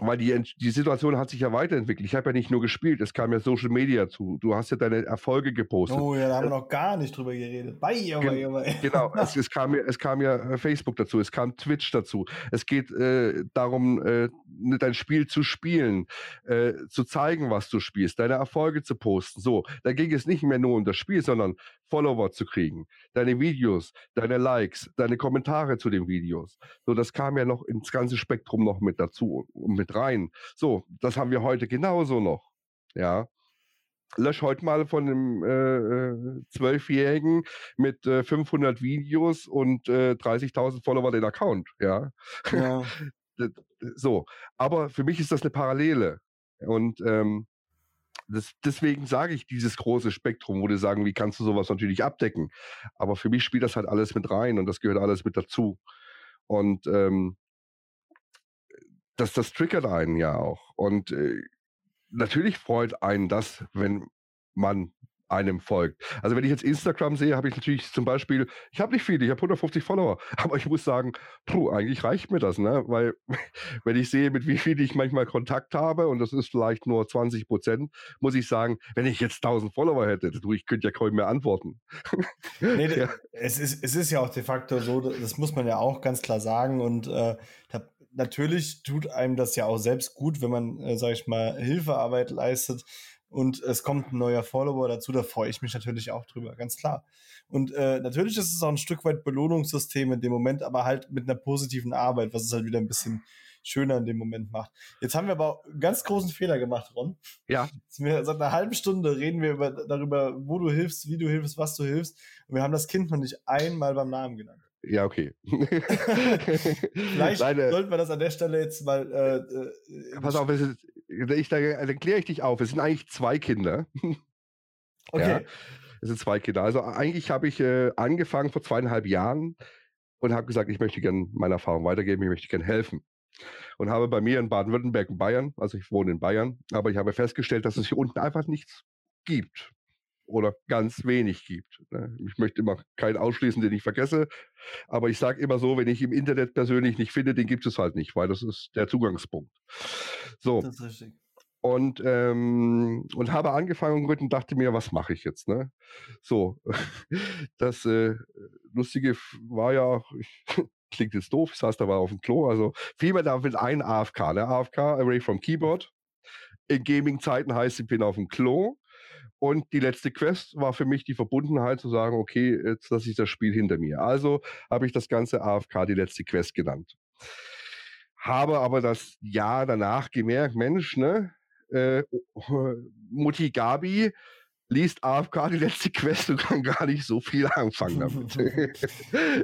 weil die, die Situation hat sich ja weiterentwickelt. Ich habe ja nicht nur gespielt, es kam ja Social Media zu. Du hast ja deine Erfolge gepostet. Oh ja, da haben wir noch gar nicht drüber geredet. Bei, Junge, Junge. Genau, es, es, kam ja, es kam ja äh, Facebook dazu, es kam Twitch dazu. Es geht äh, darum, äh, dein Spiel zu spielen, äh, zu zeigen, was du spielst, deine Erfolge zu posten. So, da ging es nicht mehr nur um das Spiel, sondern Follower zu kriegen, deine Videos, deine Likes, deine Kommentare zu den Videos. So, das kam ja noch ins ganze Spektrum noch mit dazu und mit rein. So, das haben wir heute genauso noch. Ja. Lösch heute mal von einem äh, äh Zwölfjährigen mit äh, 500 Videos und äh, 30.000 Follower den Account. Ja. ja. so, aber für mich ist das eine Parallele. Und ähm, das, deswegen sage ich dieses große Spektrum, wo die sagen, wie kannst du sowas natürlich abdecken? Aber für mich spielt das halt alles mit rein und das gehört alles mit dazu. Und ähm, das, das triggert einen ja auch. Und äh, natürlich freut einen das, wenn man einem folgt. Also wenn ich jetzt Instagram sehe, habe ich natürlich zum Beispiel, ich habe nicht viele, ich habe 150 Follower, aber ich muss sagen, puh, eigentlich reicht mir das, ne? Weil wenn ich sehe, mit wie viel ich manchmal Kontakt habe und das ist vielleicht nur 20 Prozent, muss ich sagen, wenn ich jetzt 1000 Follower hätte, du, ich könnte ja kaum mehr antworten. Nee, ja. es, ist, es ist ja auch de facto so, das muss man ja auch ganz klar sagen und äh, natürlich tut einem das ja auch selbst gut, wenn man, äh, sage ich mal, Hilfearbeit leistet und es kommt ein neuer Follower dazu, da freue ich mich natürlich auch drüber, ganz klar. Und äh, natürlich ist es auch ein Stück weit Belohnungssystem in dem Moment, aber halt mit einer positiven Arbeit, was es halt wieder ein bisschen schöner in dem Moment macht. Jetzt haben wir aber einen ganz großen Fehler gemacht, Ron. Ja. Wir, seit einer halben Stunde reden wir über, darüber, wo du hilfst, wie du hilfst, was du hilfst. Und wir haben das Kind noch nicht einmal beim Namen genannt. Ja, okay. Vielleicht Nein, sollten wir das an der Stelle jetzt mal. Äh, äh, pass auf, ist, ich, dann kläre ich dich auf. Es sind eigentlich zwei Kinder. Okay. Ja, es sind zwei Kinder. Also eigentlich habe ich äh, angefangen vor zweieinhalb Jahren und habe gesagt, ich möchte gerne meine Erfahrung weitergeben, ich möchte gerne helfen. Und habe bei mir in Baden-Württemberg und Bayern, also ich wohne in Bayern, aber ich habe festgestellt, dass es hier unten einfach nichts gibt oder ganz wenig gibt. Ne? Ich möchte immer keinen ausschließen, den ich vergesse, aber ich sage immer so, wenn ich im Internet persönlich nicht finde, den gibt es halt nicht, weil das ist der Zugangspunkt. So. Das ist richtig. Und, ähm, und habe angefangen und dachte mir, was mache ich jetzt? Ne? So, das äh, Lustige war ja ich, klingt jetzt doof, ich saß da war auf dem Klo, also vielmehr da mit ein AFK, ne? AFK, Away from Keyboard. In Gaming-Zeiten heißt, ich bin auf dem Klo und die letzte Quest war für mich die Verbundenheit zu sagen, okay, jetzt lasse ich das Spiel hinter mir. Also habe ich das ganze AFK die letzte Quest genannt. Habe aber das Jahr danach gemerkt, Mensch, ne, äh, Mutti Gabi liest AFK die letzte Quest und kann gar nicht so viel anfangen damit.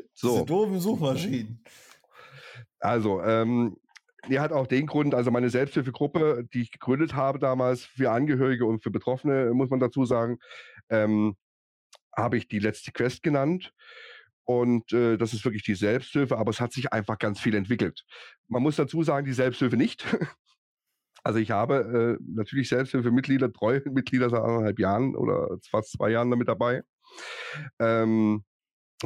so. Diese doofen Suchmaschinen. Also, ähm, die hat auch den Grund, also meine Selbsthilfegruppe, die ich gegründet habe damals für Angehörige und für Betroffene, muss man dazu sagen, ähm, habe ich die letzte Quest genannt. Und äh, das ist wirklich die Selbsthilfe, aber es hat sich einfach ganz viel entwickelt. Man muss dazu sagen, die Selbsthilfe nicht. Also ich habe äh, natürlich Selbsthilfemitglieder, treue Mitglieder seit anderthalb Jahren oder fast zwei Jahren damit dabei. Ähm,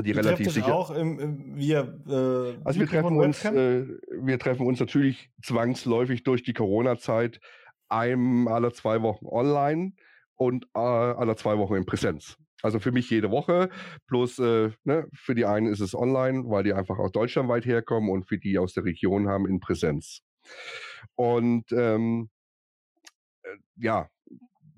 die Ihr relativ sicher. auch im, im, via, äh, also wir treffen uns, äh, wir treffen uns natürlich zwangsläufig durch die Corona-Zeit einmal alle zwei Wochen online und äh, alle zwei Wochen in Präsenz. Also für mich jede Woche, plus äh, ne, für die einen ist es online, weil die einfach aus Deutschland weit herkommen und für die aus der Region haben in Präsenz. Und ähm, äh, ja,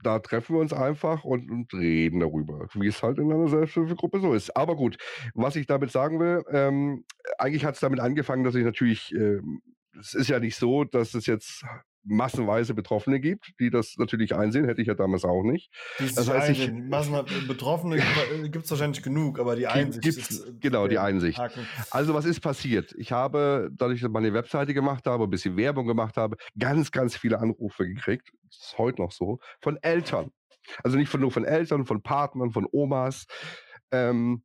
da treffen wir uns einfach und, und, reden darüber, wie es halt in einer Selbsthilfegruppe so ist. Aber gut, was ich damit sagen will, ähm, eigentlich hat es damit angefangen, dass ich natürlich, ähm, es ist ja nicht so, dass es jetzt massenweise Betroffene gibt, die das natürlich einsehen, hätte ich ja damals auch nicht. Das heißt, ich, Massen Betroffene gibt es wahrscheinlich genug, aber die Einsicht ist, äh, Genau, die Einsicht. Haken. Also was ist passiert? Ich habe, dadurch, dass ich meine Webseite gemacht habe, ein bisschen Werbung gemacht habe, ganz, ganz viele Anrufe gekriegt, das ist heute noch so, von Eltern. Also nicht von, nur von Eltern, von Partnern, von Omas. Ähm,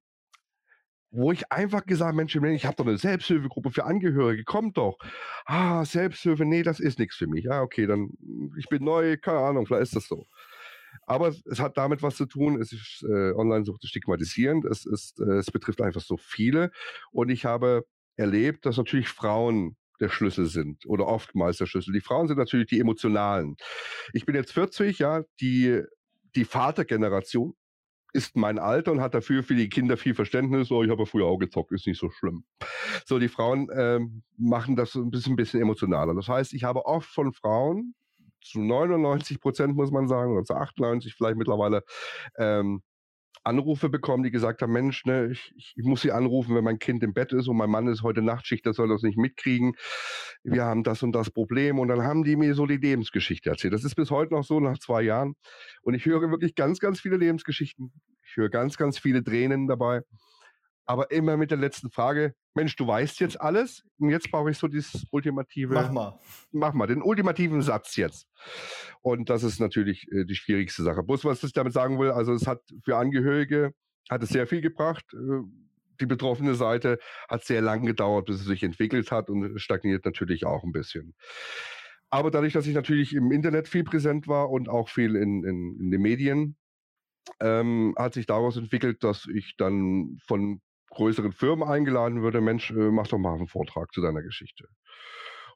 wo ich einfach gesagt Mensch, ich habe doch eine Selbsthilfegruppe für Angehörige, kommt doch. Ah, Selbsthilfe, nee, das ist nichts für mich. Ja, okay, dann, ich bin neu, keine Ahnung, vielleicht ist das so. Aber es hat damit was zu tun, es ist äh, Online-Sucht stigmatisierend, es, ist, äh, es betrifft einfach so viele. Und ich habe erlebt, dass natürlich Frauen der Schlüssel sind oder oftmals der Schlüssel. Die Frauen sind natürlich die emotionalen. Ich bin jetzt 40, ja, die, die Vatergeneration ist mein Alter und hat dafür für die Kinder viel Verständnis. Oh, ich habe früher auch gezockt, ist nicht so schlimm. So, die Frauen ähm, machen das ein bisschen, ein bisschen emotionaler. Das heißt, ich habe oft von Frauen, zu 99 Prozent muss man sagen, oder zu 98 vielleicht mittlerweile, ähm, Anrufe bekommen, die gesagt haben, Mensch, ne, ich, ich, muss sie anrufen, wenn mein Kind im Bett ist und mein Mann ist heute Nachtschicht, der soll das nicht mitkriegen. Wir haben das und das Problem und dann haben die mir so die Lebensgeschichte erzählt. Das ist bis heute noch so nach zwei Jahren und ich höre wirklich ganz, ganz viele Lebensgeschichten. Ich höre ganz, ganz viele Tränen dabei aber immer mit der letzten Frage, Mensch, du weißt jetzt alles und jetzt brauche ich so dieses ultimative. Mach mal. Mach mal, den ultimativen Satz jetzt. Und das ist natürlich äh, die schwierigste Sache. Bloß, was ich damit sagen will, also es hat für Angehörige, hat es sehr viel gebracht. Äh, die betroffene Seite hat sehr lange gedauert, bis es sich entwickelt hat und stagniert natürlich auch ein bisschen. Aber dadurch, dass ich natürlich im Internet viel präsent war und auch viel in, in, in den Medien, ähm, hat sich daraus entwickelt, dass ich dann von größeren Firmen eingeladen würde, Mensch, äh, mach doch mal einen Vortrag zu deiner Geschichte.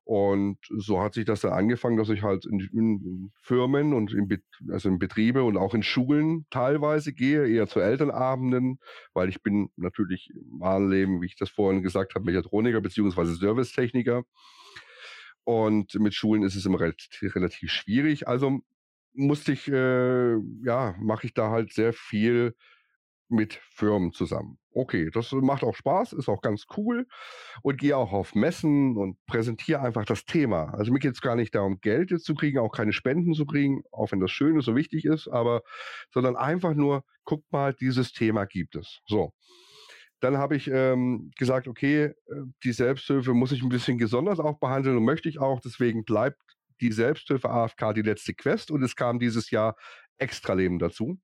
Und so hat sich das dann angefangen, dass ich halt in, in Firmen und in, also in Betriebe und auch in Schulen teilweise gehe, eher zu Elternabenden, weil ich bin natürlich im Leben, wie ich das vorhin gesagt habe, Mechatroniker bzw. Servicetechniker. Und mit Schulen ist es immer relativ, relativ schwierig. Also musste ich, äh, ja, mache ich da halt sehr viel mit Firmen zusammen. Okay, das macht auch Spaß, ist auch ganz cool und gehe auch auf Messen und präsentiere einfach das Thema. Also mir geht es gar nicht darum, Geld jetzt zu kriegen, auch keine Spenden zu kriegen, auch wenn das schön ist und wichtig ist, aber sondern einfach nur, guck mal, dieses Thema gibt es. So. Dann habe ich ähm, gesagt, okay, äh, die Selbsthilfe muss ich ein bisschen gesondert auch behandeln und möchte ich auch. Deswegen bleibt die Selbsthilfe AFK die letzte Quest und es kam dieses Jahr Extraleben dazu.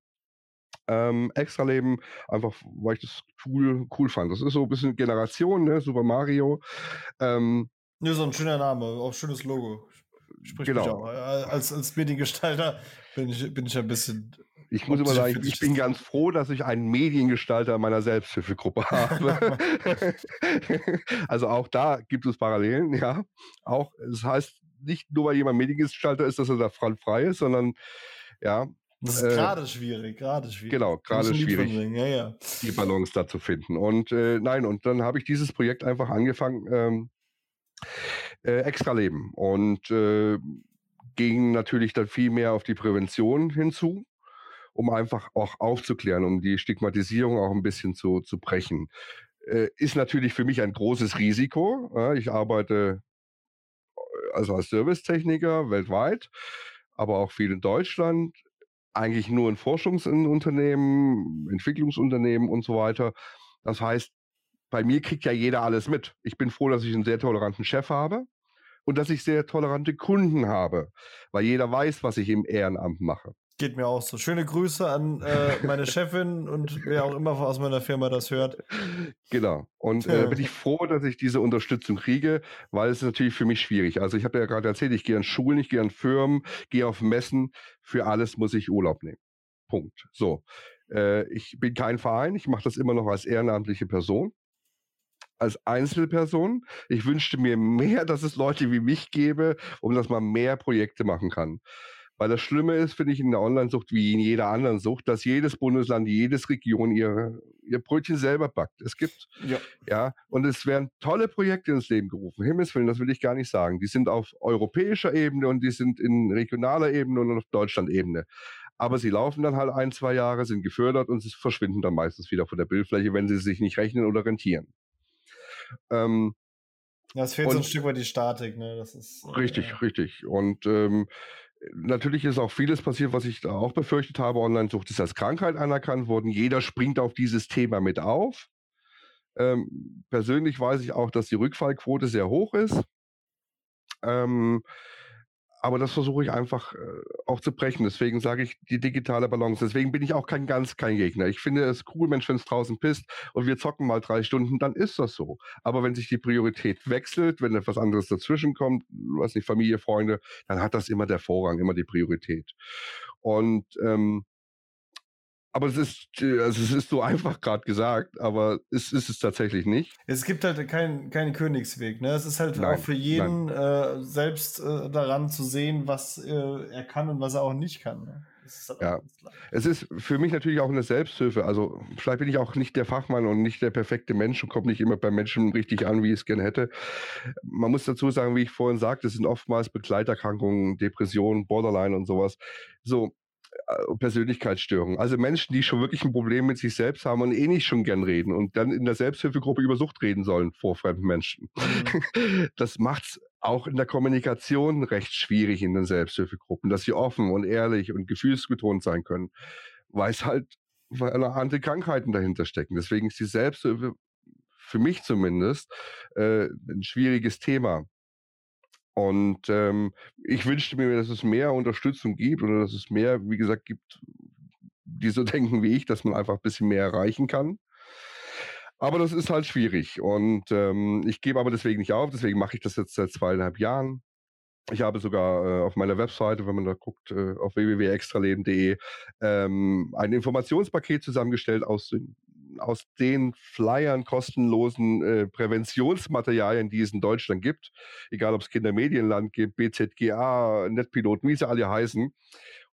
Ähm, Extraleben, einfach weil ich das cool, cool fand. Das ist so ein bisschen Generation, ne? Super Mario. Ähm, ja, so ein schöner Name, auch schönes Logo. Spricht genau. auch. Als, als Mediengestalter bin ich, bin ich ein bisschen. Ich muss immer sagen, ich, ich bin ganz froh, dass ich einen Mediengestalter meiner Selbsthilfegruppe habe. also auch da gibt es Parallelen, ja. Auch, das heißt, nicht nur, weil jemand Mediengestalter ist, dass er da frei ist, sondern ja, das ist äh, gerade schwierig, gerade schwierig. Genau, gerade schwierig, ja, ja. die Balance da zu finden. Und äh, nein, und dann habe ich dieses Projekt einfach angefangen, ähm, äh, extra leben und äh, ging natürlich dann viel mehr auf die Prävention hinzu, um einfach auch aufzuklären, um die Stigmatisierung auch ein bisschen zu, zu brechen. Äh, ist natürlich für mich ein großes Risiko. Ja, ich arbeite äh, also als Servicetechniker weltweit, aber auch viel in Deutschland eigentlich nur in Forschungsunternehmen, Entwicklungsunternehmen und so weiter. Das heißt, bei mir kriegt ja jeder alles mit. Ich bin froh, dass ich einen sehr toleranten Chef habe und dass ich sehr tolerante Kunden habe, weil jeder weiß, was ich im Ehrenamt mache. Geht mir auch so. Schöne Grüße an äh, meine Chefin und wer auch immer aus meiner Firma das hört. Genau. Und äh, bin ich froh, dass ich diese Unterstützung kriege, weil es ist natürlich für mich schwierig. Also ich habe ja gerade erzählt, ich gehe an Schulen, ich gehe an Firmen, gehe auf Messen. Für alles muss ich Urlaub nehmen. Punkt. So. Äh, ich bin kein Verein, ich mache das immer noch als ehrenamtliche Person als Einzelperson. Ich wünschte mir mehr, dass es Leute wie mich gäbe, um dass man mehr Projekte machen kann. Weil das Schlimme ist, finde ich, in der Online-Sucht wie in jeder anderen Sucht, dass jedes Bundesland, jedes Region ihre, ihr Brötchen selber backt. Es gibt, ja. ja, und es werden tolle Projekte ins Leben gerufen. Himmelswillen, das will ich gar nicht sagen. Die sind auf europäischer Ebene und die sind in regionaler Ebene und auf Deutschland-Ebene. Aber sie laufen dann halt ein, zwei Jahre, sind gefördert und sie verschwinden dann meistens wieder von der Bildfläche, wenn sie sich nicht rechnen oder rentieren. Ähm, ja, es fehlt und, so ein Stück weit die Statik, ne? Das ist, richtig, äh, richtig. Und ähm, natürlich ist auch vieles passiert, was ich da auch befürchtet habe. Online-Sucht ist als Krankheit anerkannt worden. Jeder springt auf dieses Thema mit auf. Ähm, persönlich weiß ich auch, dass die Rückfallquote sehr hoch ist. Ähm, aber das versuche ich einfach äh, auch zu brechen. Deswegen sage ich die digitale Balance. Deswegen bin ich auch kein ganz kein Gegner. Ich finde es cool, Mensch, wenn es draußen pisst und wir zocken mal drei Stunden, dann ist das so. Aber wenn sich die Priorität wechselt, wenn etwas anderes dazwischen kommt, was nicht Familie, Freunde, dann hat das immer der Vorrang, immer die Priorität. Und ähm, aber es ist, also es ist so einfach gerade gesagt, aber es ist es tatsächlich nicht. Es gibt halt keinen kein Königsweg. Ne? Es ist halt nein, auch für jeden äh, selbst äh, daran zu sehen, was äh, er kann und was er auch nicht kann. Ne? Halt ja, es ist für mich natürlich auch eine Selbsthilfe. Also vielleicht bin ich auch nicht der Fachmann und nicht der perfekte Mensch und komme nicht immer bei Menschen richtig an, wie ich es gerne hätte. Man muss dazu sagen, wie ich vorhin sagte, es sind oftmals Begleiterkrankungen, Depressionen, Borderline und sowas. So, äh, Persönlichkeitsstörungen. Also Menschen, die schon wirklich ein Problem mit sich selbst haben und eh nicht schon gern reden und dann in der Selbsthilfegruppe über Sucht reden sollen vor fremden Menschen. Mhm. Das es auch in der Kommunikation recht schwierig in den Selbsthilfegruppen, dass sie offen und ehrlich und gefühlsbetont sein können, weil es halt weil andere Krankheiten dahinter stecken. Deswegen ist die Selbsthilfe für mich zumindest äh, ein schwieriges Thema. Und ähm, ich wünschte mir, dass es mehr Unterstützung gibt oder dass es mehr, wie gesagt, gibt, die so denken wie ich, dass man einfach ein bisschen mehr erreichen kann. Aber das ist halt schwierig. Und ähm, ich gebe aber deswegen nicht auf. Deswegen mache ich das jetzt seit zweieinhalb Jahren. Ich habe sogar äh, auf meiner Webseite, wenn man da guckt, äh, auf www.extraleben.de, ähm, ein Informationspaket zusammengestellt aus den aus den Flyern kostenlosen äh, Präventionsmaterialien, die es in Deutschland gibt, egal ob es Kindermedienland gibt, BZGA, Netpiloten, wie sie alle heißen.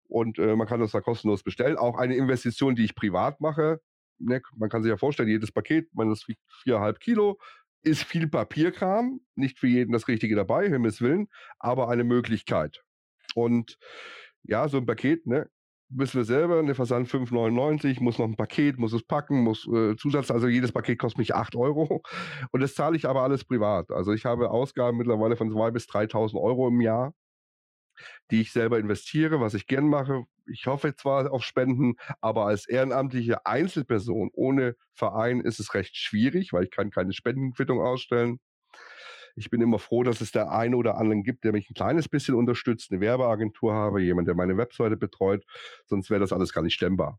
Und äh, man kann das da kostenlos bestellen. Auch eine Investition, die ich privat mache. Ne, man kann sich ja vorstellen, jedes Paket, man wiegt viereinhalb Kilo, ist viel Papierkram, nicht für jeden das Richtige dabei, Himmels Willen, aber eine Möglichkeit. Und ja, so ein Paket, ne, wissen wir selber, der Versand 5,99, muss noch ein Paket, muss es packen, muss äh, Zusatz, also jedes Paket kostet mich 8 Euro und das zahle ich aber alles privat. Also ich habe Ausgaben mittlerweile von 2.000 bis 3.000 Euro im Jahr, die ich selber investiere, was ich gern mache. Ich hoffe zwar auf Spenden, aber als ehrenamtliche Einzelperson ohne Verein ist es recht schwierig, weil ich kann keine Spendenquittung ausstellen. Ich bin immer froh, dass es der eine oder anderen gibt, der mich ein kleines bisschen unterstützt, eine Werbeagentur habe, jemand, der meine Webseite betreut, sonst wäre das alles gar nicht stemmbar.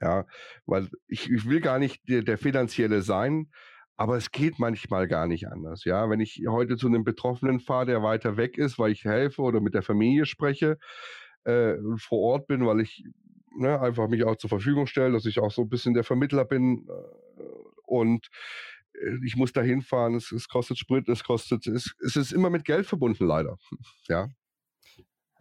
Ja, weil ich, ich will gar nicht der, der finanzielle sein, aber es geht manchmal gar nicht anders. Ja, wenn ich heute zu einem Betroffenen fahre, der weiter weg ist, weil ich helfe oder mit der Familie spreche, äh, vor Ort bin, weil ich ne, einfach mich auch zur Verfügung stelle, dass ich auch so ein bisschen der Vermittler bin äh, und ich muss da hinfahren, es, es, kostet Sprit, es kostet, es, es ist immer mit Geld verbunden, leider. Ja.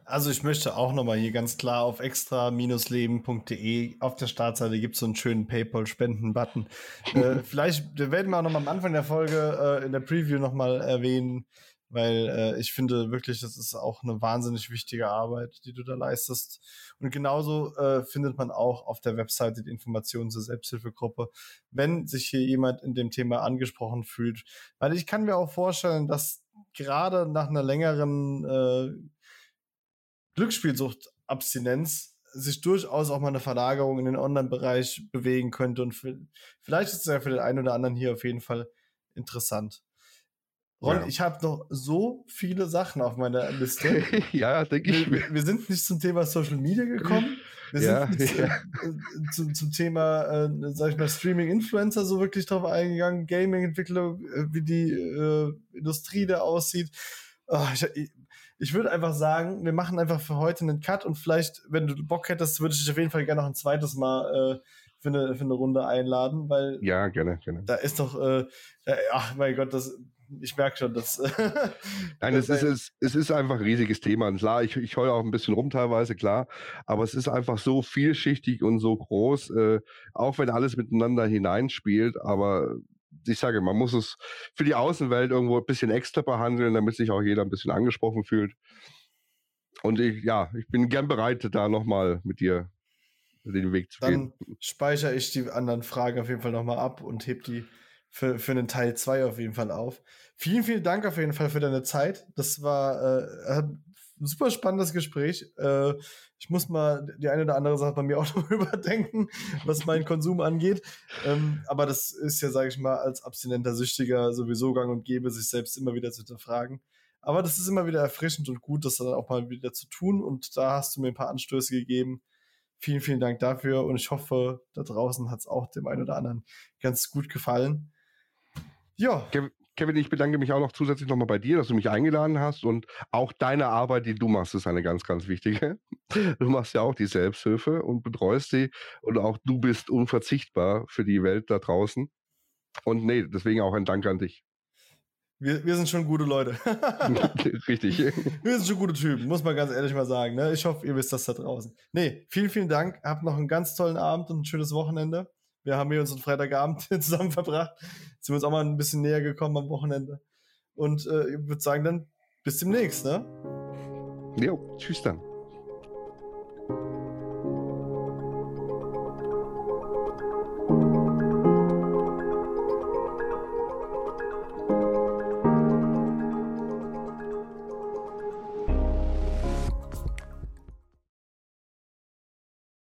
Also ich möchte auch nochmal hier ganz klar auf extra-leben.de auf der Startseite gibt es so einen schönen PayPal-Spenden-Button. äh, vielleicht werden wir auch nochmal am Anfang der Folge äh, in der Preview nochmal erwähnen, weil äh, ich finde wirklich, das ist auch eine wahnsinnig wichtige Arbeit, die du da leistest. Und genauso äh, findet man auch auf der Webseite die Informationen zur Selbsthilfegruppe, wenn sich hier jemand in dem Thema angesprochen fühlt. Weil ich kann mir auch vorstellen, dass gerade nach einer längeren äh, Glücksspielsuchtabstinenz sich durchaus auch mal eine Verlagerung in den Online-Bereich bewegen könnte. Und vielleicht ist es ja für den einen oder anderen hier auf jeden Fall interessant. Ron, ja. ich habe noch so viele Sachen auf meiner Liste. ja, denke ich. Wir, wir, sind nicht zum Thema Social Media gekommen. Wir ja, sind nicht ja. Äh, zum, zum Thema, äh, sag ich mal, Streaming-Influencer so wirklich drauf eingegangen, Gaming-Entwicklung, äh, wie die äh, Industrie da aussieht. Oh, ich, ich würde einfach sagen, wir machen einfach für heute einen Cut und vielleicht, wenn du Bock hättest, würde ich dich auf jeden Fall gerne noch ein zweites Mal äh, für, eine, für eine Runde einladen, weil. Ja, gerne, gerne. Da ist doch, äh, ach mein Gott, das ich merke schon, dass. Nein, es ist, es, es ist einfach ein riesiges Thema. Und klar, ich, ich heule auch ein bisschen rum teilweise, klar. Aber es ist einfach so vielschichtig und so groß, äh, auch wenn alles miteinander hineinspielt. Aber ich sage, man muss es für die Außenwelt irgendwo ein bisschen extra behandeln, damit sich auch jeder ein bisschen angesprochen fühlt. Und ich, ja, ich bin gern bereit, da nochmal mit dir den Weg zu Dann gehen. Dann speichere ich die anderen Fragen auf jeden Fall nochmal ab und heb die für, für einen Teil 2 auf jeden Fall auf. Vielen, vielen Dank auf jeden Fall für deine Zeit. Das war äh, ein super spannendes Gespräch. Äh, ich muss mal die eine oder andere Sache bei mir auch noch überdenken, was meinen Konsum angeht. Ähm, aber das ist ja, sage ich mal, als abstinenter Süchtiger sowieso gang und gäbe, sich selbst immer wieder zu hinterfragen. Aber das ist immer wieder erfrischend und gut, das dann auch mal wieder zu tun. Und da hast du mir ein paar Anstöße gegeben. Vielen, vielen Dank dafür. Und ich hoffe, da draußen hat es auch dem einen oder anderen ganz gut gefallen. Ja. Kevin, ich bedanke mich auch noch zusätzlich nochmal bei dir, dass du mich eingeladen hast und auch deine Arbeit, die du machst, ist eine ganz, ganz wichtige. Du machst ja auch die Selbsthilfe und betreust sie und auch du bist unverzichtbar für die Welt da draußen. Und nee, deswegen auch ein Dank an dich. Wir, wir sind schon gute Leute. Richtig. Wir sind schon gute Typen, muss man ganz ehrlich mal sagen. Ne? Ich hoffe, ihr wisst das da draußen. Nee, vielen, vielen Dank. Habt noch einen ganz tollen Abend und ein schönes Wochenende. Wir haben hier unseren Freitagabend zusammen verbracht. Jetzt sind wir uns auch mal ein bisschen näher gekommen am Wochenende. Und äh, ich würde sagen, dann bis demnächst, ne? Jo, tschüss dann.